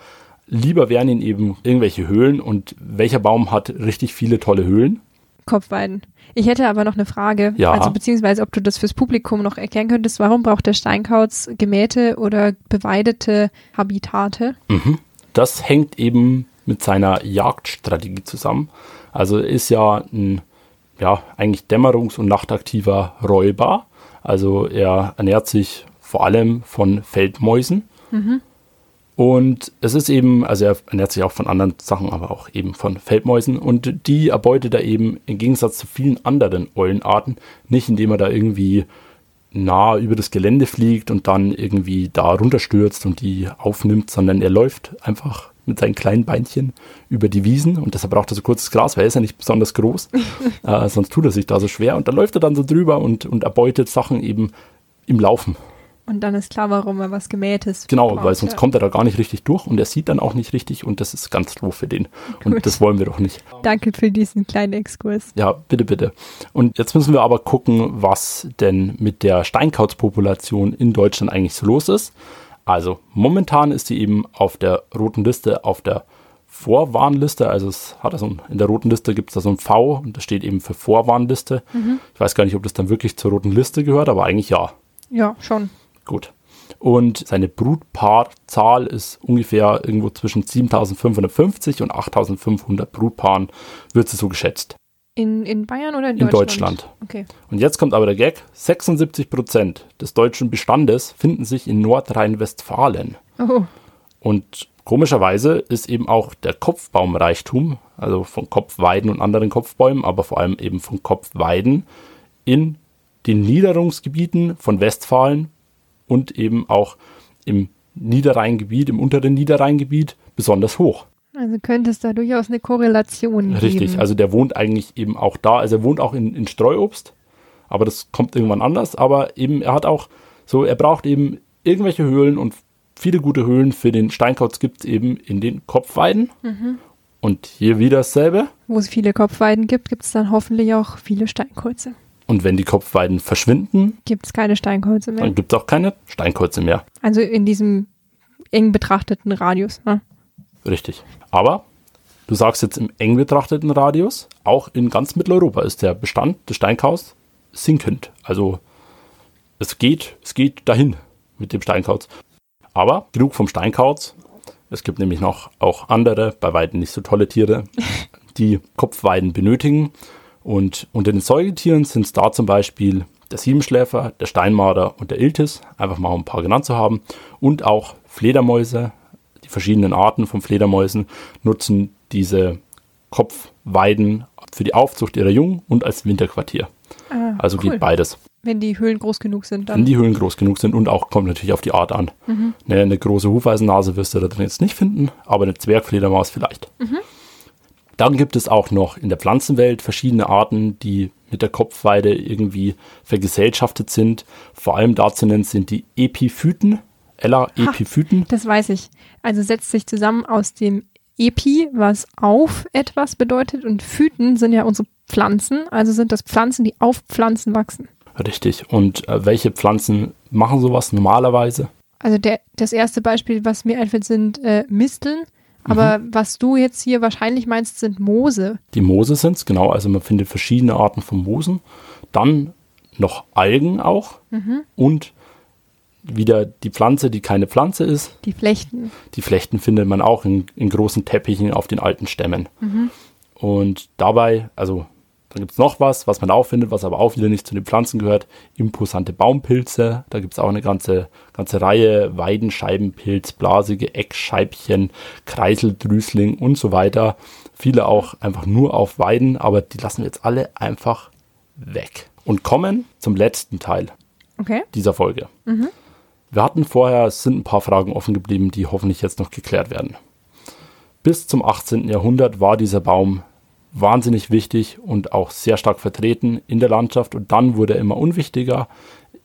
lieber wären ihn eben irgendwelche Höhlen. Und welcher Baum hat richtig viele tolle Höhlen? Kopfweiden. Ich hätte aber noch eine Frage, ja. also beziehungsweise ob du das fürs Publikum noch erklären könntest, warum braucht der Steinkauz gemähte oder beweidete Habitate? Mhm. Das hängt eben mit seiner Jagdstrategie zusammen. Also er ist ja ein ja, eigentlich dämmerungs- und nachtaktiver Räuber. Also er ernährt sich vor allem von Feldmäusen. Mhm. Und es ist eben, also er ernährt sich auch von anderen Sachen, aber auch eben von Feldmäusen. Und die erbeutet er eben im Gegensatz zu vielen anderen Eulenarten nicht, indem er da irgendwie nah über das Gelände fliegt und dann irgendwie da runterstürzt und die aufnimmt, sondern er läuft einfach mit seinen kleinen Beinchen über die Wiesen und deshalb braucht er so kurzes Gras, weil er ist ja nicht besonders groß, äh, sonst tut er sich da so schwer und dann läuft er dann so drüber und, und erbeutet Sachen eben im Laufen. Und dann ist klar, warum er was Gemähtes Genau, braucht, weil sonst ja. kommt er da gar nicht richtig durch und er sieht dann auch nicht richtig und das ist ganz doof für den. Gut. Und das wollen wir doch nicht. Danke für diesen kleinen Exkurs. Ja, bitte, bitte. Und jetzt müssen wir aber gucken, was denn mit der Steinkauzpopulation in Deutschland eigentlich so los ist. Also momentan ist sie eben auf der roten Liste, auf der Vorwarnliste. Also es hat so ein, in der roten Liste gibt es da so ein V und das steht eben für Vorwarnliste. Mhm. Ich weiß gar nicht, ob das dann wirklich zur roten Liste gehört, aber eigentlich ja. Ja, schon. Gut. Und seine Brutpaarzahl ist ungefähr irgendwo zwischen 7550 und 8500 Brutpaaren, wird sie so geschätzt. In, in Bayern oder in Deutschland? In Deutschland. Okay. Und jetzt kommt aber der Gag: 76 Prozent des deutschen Bestandes finden sich in Nordrhein-Westfalen. Oh. Und komischerweise ist eben auch der Kopfbaumreichtum, also von Kopfweiden und anderen Kopfbäumen, aber vor allem eben von Kopfweiden, in den Niederungsgebieten von Westfalen und eben auch im Niederrheingebiet, im unteren Niederrheingebiet besonders hoch. Also könnte es da durchaus eine Korrelation Richtig, geben. Richtig, also der wohnt eigentlich eben auch da. Also er wohnt auch in, in Streuobst, aber das kommt irgendwann anders. Aber eben, er hat auch so, er braucht eben irgendwelche Höhlen und viele gute Höhlen für den Steinkauz gibt es eben in den Kopfweiden. Mhm. Und hier wieder dasselbe. Wo es viele Kopfweiden gibt, gibt es dann hoffentlich auch viele Steinkreuze. Und wenn die Kopfweiden verschwinden, Gibt es keine Steinkreuze mehr. dann gibt es auch keine Steinkreuze mehr. Also in diesem eng betrachteten Radius. Ne? Richtig. Aber du sagst jetzt im eng betrachteten Radius, auch in ganz Mitteleuropa ist der Bestand des Steinkaus sinkend. Also es geht, es geht dahin mit dem Steinkauz. Aber genug vom Steinkauz. Es gibt nämlich noch auch andere, bei weitem nicht so tolle Tiere, die Kopfweiden benötigen. Und unter den Säugetieren sind es da zum Beispiel der Siebenschläfer, der Steinmarder und der Iltis, einfach mal um ein paar genannt zu haben. Und auch Fledermäuse, die verschiedenen Arten von Fledermäusen nutzen diese Kopfweiden für die Aufzucht ihrer Jungen und als Winterquartier. Ah, Also cool. geht beides. Wenn die Höhlen groß genug sind, Wenn dann. die Höhlen groß genug sind und auch kommt natürlich auf die Art an. Ne, eine große Hufeisennase wirst du da drin jetzt nicht finden, aber eine Zwergfledermaus vielleicht. Dann gibt es auch noch in der Pflanzenwelt verschiedene Arten, die mit der Kopfweide irgendwie vergesellschaftet sind. Vor allem dazu nennen sind die Epiphyten. Ella Epiphyten. Das weiß ich. Also setzt sich zusammen aus dem Epi, was auf etwas bedeutet, und Phyten sind ja unsere Pflanzen. Also sind das Pflanzen, die auf Pflanzen wachsen. Richtig. Und äh, welche Pflanzen machen sowas normalerweise? Also der, das erste Beispiel, was mir einfällt, sind äh, Misteln. Aber was du jetzt hier wahrscheinlich meinst, sind Moose. Die Moose sind es, genau. Also man findet verschiedene Arten von Moosen. Dann noch Algen auch. Und wieder die Pflanze, die keine Pflanze ist. Die Flechten. Die Flechten findet man auch in, in großen Teppichen auf den alten Stämmen. Und dabei, also dann gibt es noch was, was man auch findet, was aber auch wieder nicht zu den Pflanzen gehört. Imposante Baumpilze. Da gibt es auch eine ganze, ganze Reihe. Weidenscheibenpilz, blasige Eckscheibchen, Kreiseldrüsling und so weiter. Viele auch einfach nur auf Weiden, aber die lassen wir jetzt alle einfach weg. Und kommen zum letzten Teil Okay. dieser Folge. Wir hatten vorher, es sind ein paar Fragen offen geblieben, die hoffentlich jetzt noch geklärt werden. Bis zum 18. Jahrhundert war dieser Baum wahnsinnig wichtig und auch sehr stark vertreten in der Landschaft und dann wurde er immer unwichtiger.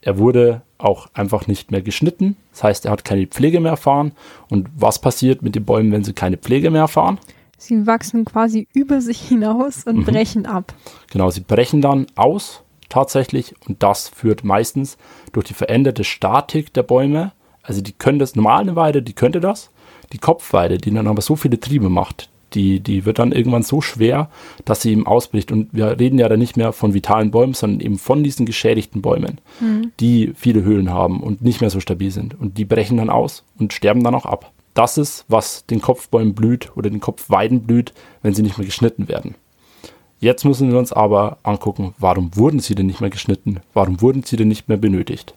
Er wurde auch einfach nicht mehr geschnitten. Das heißt, er hat keine Pflege mehr erfahren. Und was passiert mit den Bäumen, wenn sie keine Pflege mehr erfahren? Sie wachsen quasi über sich hinaus und brechen ab. Genau, sie brechen dann aus tatsächlich und das führt meistens durch die veränderte Statik der Bäume. Also die können das, normale Weide, die könnte das. Die Kopfweide, die dann aber so viele Triebe macht, die, die wird dann irgendwann so schwer, dass sie eben ausbricht. Und wir reden ja dann nicht mehr von vitalen Bäumen, sondern eben von diesen geschädigten Bäumen, die viele Höhlen haben und nicht mehr so stabil sind. Und die brechen dann aus und sterben dann auch ab. Das ist, was den Kopfbäumen blüht oder den Kopfweiden blüht, wenn sie nicht mehr geschnitten werden. Jetzt müssen wir uns aber angucken, warum wurden sie denn nicht mehr geschnitten? Warum wurden sie denn nicht mehr benötigt?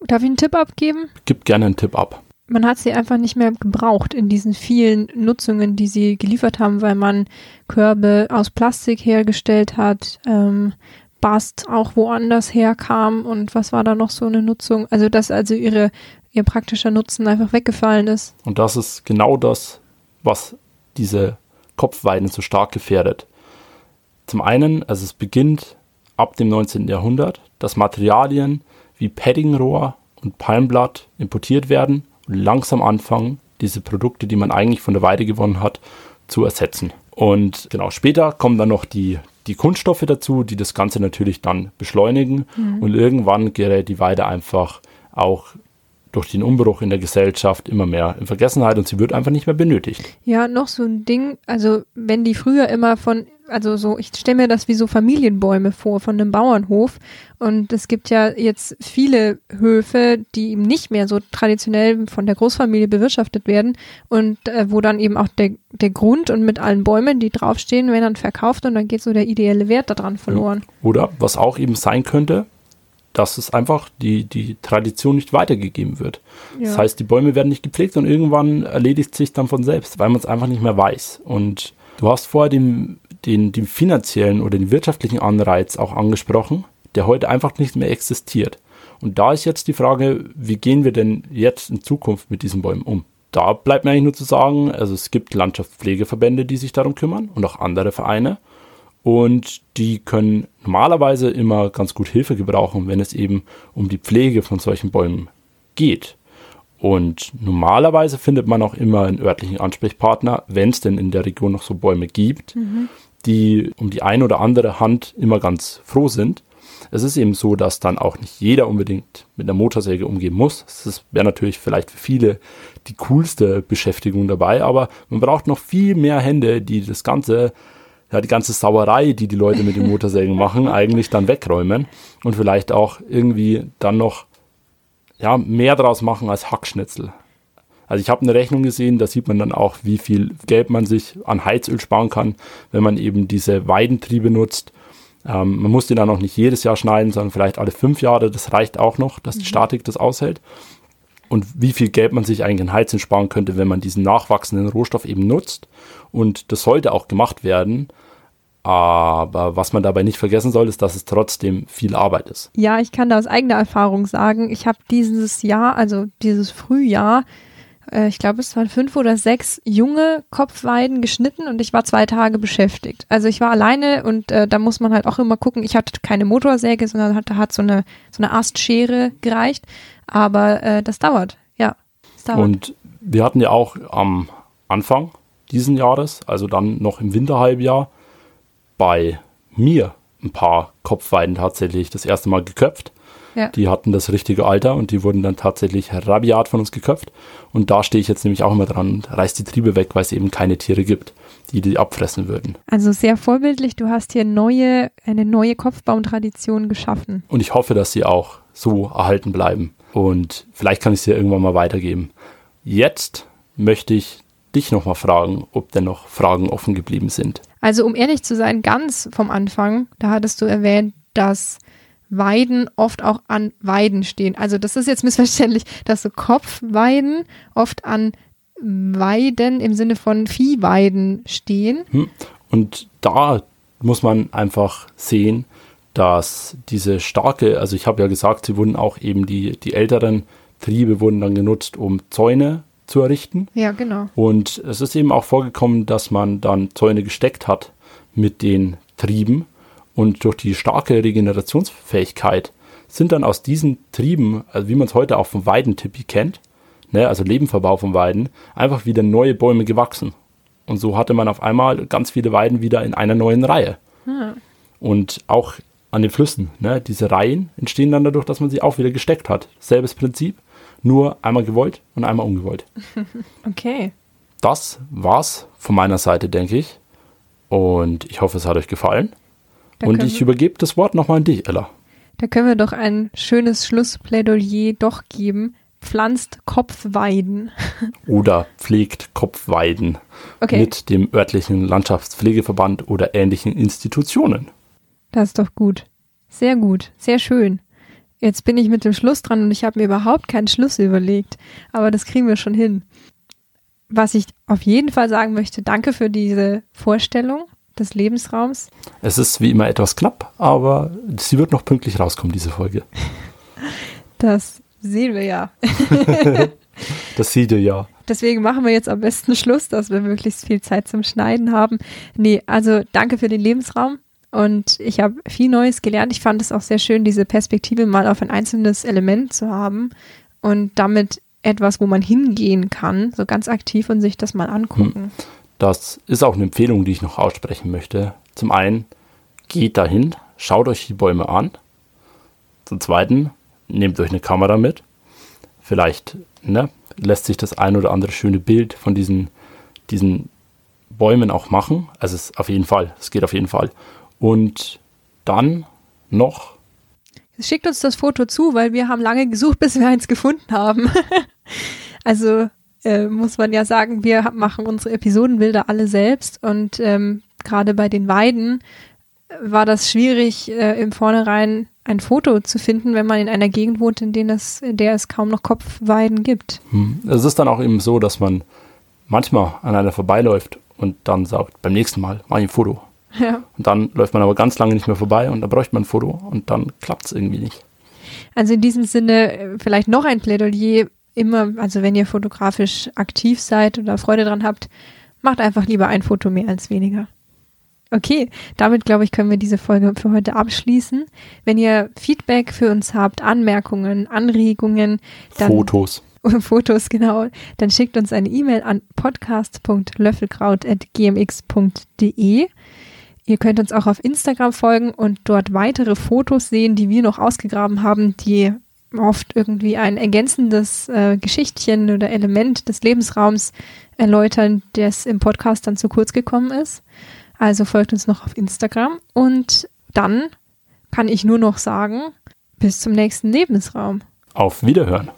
Darf ich einen Tipp abgeben? Gib gerne einen Tipp ab. Man hat sie einfach nicht mehr gebraucht in diesen vielen Nutzungen, die sie geliefert haben, weil man Körbe aus Plastik hergestellt hat, ähm, Bast auch woanders herkam und was war da noch so eine Nutzung? Also dass also ihre ihr praktischer Nutzen einfach weggefallen ist. Und das ist genau das, was diese Kopfweiden so stark gefährdet. Zum einen, also es beginnt ab dem 19. Jahrhundert, dass Materialien wie Paddingrohr und Palmblatt importiert werden und langsam anfangen, diese Produkte, die man eigentlich von der Weide gewonnen hat, zu ersetzen. Und genau, später kommen dann noch die, die Kunststoffe dazu, die das Ganze natürlich dann beschleunigen. Und irgendwann gerät die Weide einfach auch durch den Umbruch in der Gesellschaft immer mehr in Vergessenheit und sie wird einfach nicht mehr benötigt. Ja, noch so ein Ding, also wenn die früher immer von, also so, ich stelle mir das wie so Familienbäume vor von einem Bauernhof und es gibt ja jetzt viele Höfe, die eben nicht mehr so traditionell von der Großfamilie bewirtschaftet werden und äh, wo dann eben auch der, der Grund und mit allen Bäumen, die draufstehen, werden dann verkauft und dann geht so der ideelle Wert daran verloren. Oder was auch eben sein könnte, dass es einfach die, die Tradition nicht weitergegeben wird. Ja. Das heißt, die Bäume werden nicht gepflegt und irgendwann erledigt sich dann von selbst, weil man es einfach nicht mehr weiß. Und du hast vorher den, den, den finanziellen oder den wirtschaftlichen Anreiz auch angesprochen, der heute einfach nicht mehr existiert. Und da ist jetzt die Frage, wie gehen wir denn jetzt in Zukunft mit diesen Bäumen um? Da bleibt mir eigentlich nur zu sagen, also es gibt Landschaftspflegeverbände, die sich darum kümmern und auch andere Vereine. Und die können normalerweise immer ganz gut Hilfe gebrauchen, wenn es eben um die Pflege von solchen Bäumen geht. Und normalerweise findet man auch immer einen örtlichen Ansprechpartner, wenn es denn in der Region noch so Bäume gibt, mhm. die um die ein oder andere Hand immer ganz froh sind. Es ist eben so, dass dann auch nicht jeder unbedingt mit einer Motorsäge umgehen muss. Das wäre natürlich vielleicht für viele die coolste Beschäftigung dabei, aber man braucht noch viel mehr Hände, die das Ganze ja, die ganze Sauerei, die die Leute mit den Motorsägen machen, eigentlich dann wegräumen und vielleicht auch irgendwie dann noch ja, mehr draus machen als Hackschnitzel. Also ich habe eine Rechnung gesehen, da sieht man dann auch, wie viel Geld man sich an Heizöl sparen kann, wenn man eben diese Weidentriebe nutzt. Ähm, man muss die dann auch nicht jedes Jahr schneiden, sondern vielleicht alle fünf Jahre. Das reicht auch noch, dass die mhm. Statik das aushält. Und wie viel Geld man sich eigentlich an Heizöl sparen könnte, wenn man diesen nachwachsenden Rohstoff eben nutzt. Und das sollte auch gemacht werden. Aber was man dabei nicht vergessen soll, ist, dass es trotzdem viel Arbeit ist. Ja, ich kann da aus eigener Erfahrung sagen, ich habe dieses Jahr, also dieses Frühjahr, äh, ich glaube, es waren fünf oder sechs junge Kopfweiden geschnitten und ich war zwei Tage beschäftigt. Also ich war alleine und äh, da muss man halt auch immer gucken. Ich hatte keine Motorsäge, sondern hatte, hat so eine, so eine Astschere gereicht. Aber äh, das dauert, ja. Das dauert. Und wir hatten ja auch am Anfang diesen Jahres, also dann noch im Winterhalbjahr, bei mir ein paar Kopfweiden tatsächlich das erste Mal geköpft. Ja. Die hatten das richtige Alter und die wurden dann tatsächlich rabiat von uns geköpft. Und da stehe ich jetzt nämlich auch immer dran und reiß die Triebe weg, weil es eben keine Tiere gibt, die die abfressen würden. Also sehr vorbildlich. Du hast hier neue, eine neue Kopfbaumtradition geschaffen. Und ich hoffe, dass sie auch so erhalten bleiben. Und vielleicht kann ich sie irgendwann mal weitergeben. Jetzt möchte ich dich nochmal fragen, ob denn noch Fragen offen geblieben sind. Also um ehrlich zu sein, ganz vom Anfang, da hattest du erwähnt, dass Weiden oft auch an Weiden stehen. Also das ist jetzt missverständlich, dass so Kopfweiden oft an Weiden im Sinne von Viehweiden stehen. Hm. Und da muss man einfach sehen, dass diese starke, also ich habe ja gesagt, sie wurden auch eben die, die älteren Triebe wurden dann genutzt, um Zäune zu errichten. Ja, genau. Und es ist eben auch vorgekommen, dass man dann Zäune gesteckt hat mit den Trieben und durch die starke Regenerationsfähigkeit sind dann aus diesen Trieben, also wie man es heute auch vom Weidentippi kennt, ne, also Lebenverbau von Weiden, einfach wieder neue Bäume gewachsen. Und so hatte man auf einmal ganz viele Weiden wieder in einer neuen Reihe. Hm. Und auch an den Flüssen, ne, diese Reihen entstehen dann dadurch, dass man sie auch wieder gesteckt hat. Selbes Prinzip nur einmal gewollt und einmal ungewollt. Okay. Das war's von meiner Seite, denke ich. Und ich hoffe, es hat euch gefallen. Da und ich übergebe das Wort nochmal an dich, Ella. Da können wir doch ein schönes Schlussplädoyer doch geben. Pflanzt Kopfweiden. oder pflegt Kopfweiden okay. mit dem örtlichen Landschaftspflegeverband oder ähnlichen Institutionen. Das ist doch gut. Sehr gut. Sehr schön. Jetzt bin ich mit dem Schluss dran und ich habe mir überhaupt keinen Schluss überlegt. Aber das kriegen wir schon hin. Was ich auf jeden Fall sagen möchte, danke für diese Vorstellung des Lebensraums. Es ist wie immer etwas knapp, aber sie wird noch pünktlich rauskommen, diese Folge. Das sehen wir ja. das sieht ihr ja. Deswegen machen wir jetzt am besten Schluss, dass wir möglichst viel Zeit zum Schneiden haben. Nee, also danke für den Lebensraum. Und ich habe viel Neues gelernt. Ich fand es auch sehr schön, diese Perspektive mal auf ein einzelnes Element zu haben und damit etwas, wo man hingehen kann, so ganz aktiv und sich das mal angucken. Hm. Das ist auch eine Empfehlung, die ich noch aussprechen möchte. Zum einen, geht dahin, schaut euch die Bäume an. Zum zweiten, nehmt euch eine Kamera mit. Vielleicht ne, lässt sich das ein oder andere schöne Bild von diesen, diesen Bäumen auch machen. Also es auf jeden Fall, es geht auf jeden Fall. Und dann noch. Schickt uns das Foto zu, weil wir haben lange gesucht, bis wir eins gefunden haben. also äh, muss man ja sagen, wir machen unsere Episodenbilder alle selbst und ähm, gerade bei den Weiden war das schwierig, äh, im Vornherein ein Foto zu finden, wenn man in einer Gegend wohnt, in, denen es, in der es kaum noch Kopfweiden gibt. Hm. Es ist dann auch eben so, dass man manchmal an einer vorbeiläuft und dann sagt, beim nächsten Mal mache ich ein Foto. Ja. Und dann läuft man aber ganz lange nicht mehr vorbei und da bräuchte man ein Foto und dann klappt es irgendwie nicht. Also in diesem Sinne äh, vielleicht noch ein Plädoyer immer, also wenn ihr fotografisch aktiv seid oder Freude dran habt, macht einfach lieber ein Foto mehr als weniger. Okay, damit glaube ich, können wir diese Folge für heute abschließen. Wenn ihr Feedback für uns habt, Anmerkungen, Anregungen, dann Fotos. Fotos, genau, dann schickt uns eine E-Mail an podcast.löffelkraut.gmx.de. Ihr könnt uns auch auf Instagram folgen und dort weitere Fotos sehen, die wir noch ausgegraben haben, die oft irgendwie ein ergänzendes äh, Geschichtchen oder Element des Lebensraums erläutern, das im Podcast dann zu kurz gekommen ist. Also folgt uns noch auf Instagram und dann kann ich nur noch sagen, bis zum nächsten Lebensraum. Auf Wiederhören.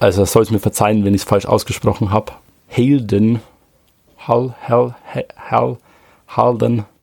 Also soll es mir verzeihen, wenn ich es falsch ausgesprochen habe. Halden, Hal, Hal, Hal, Halden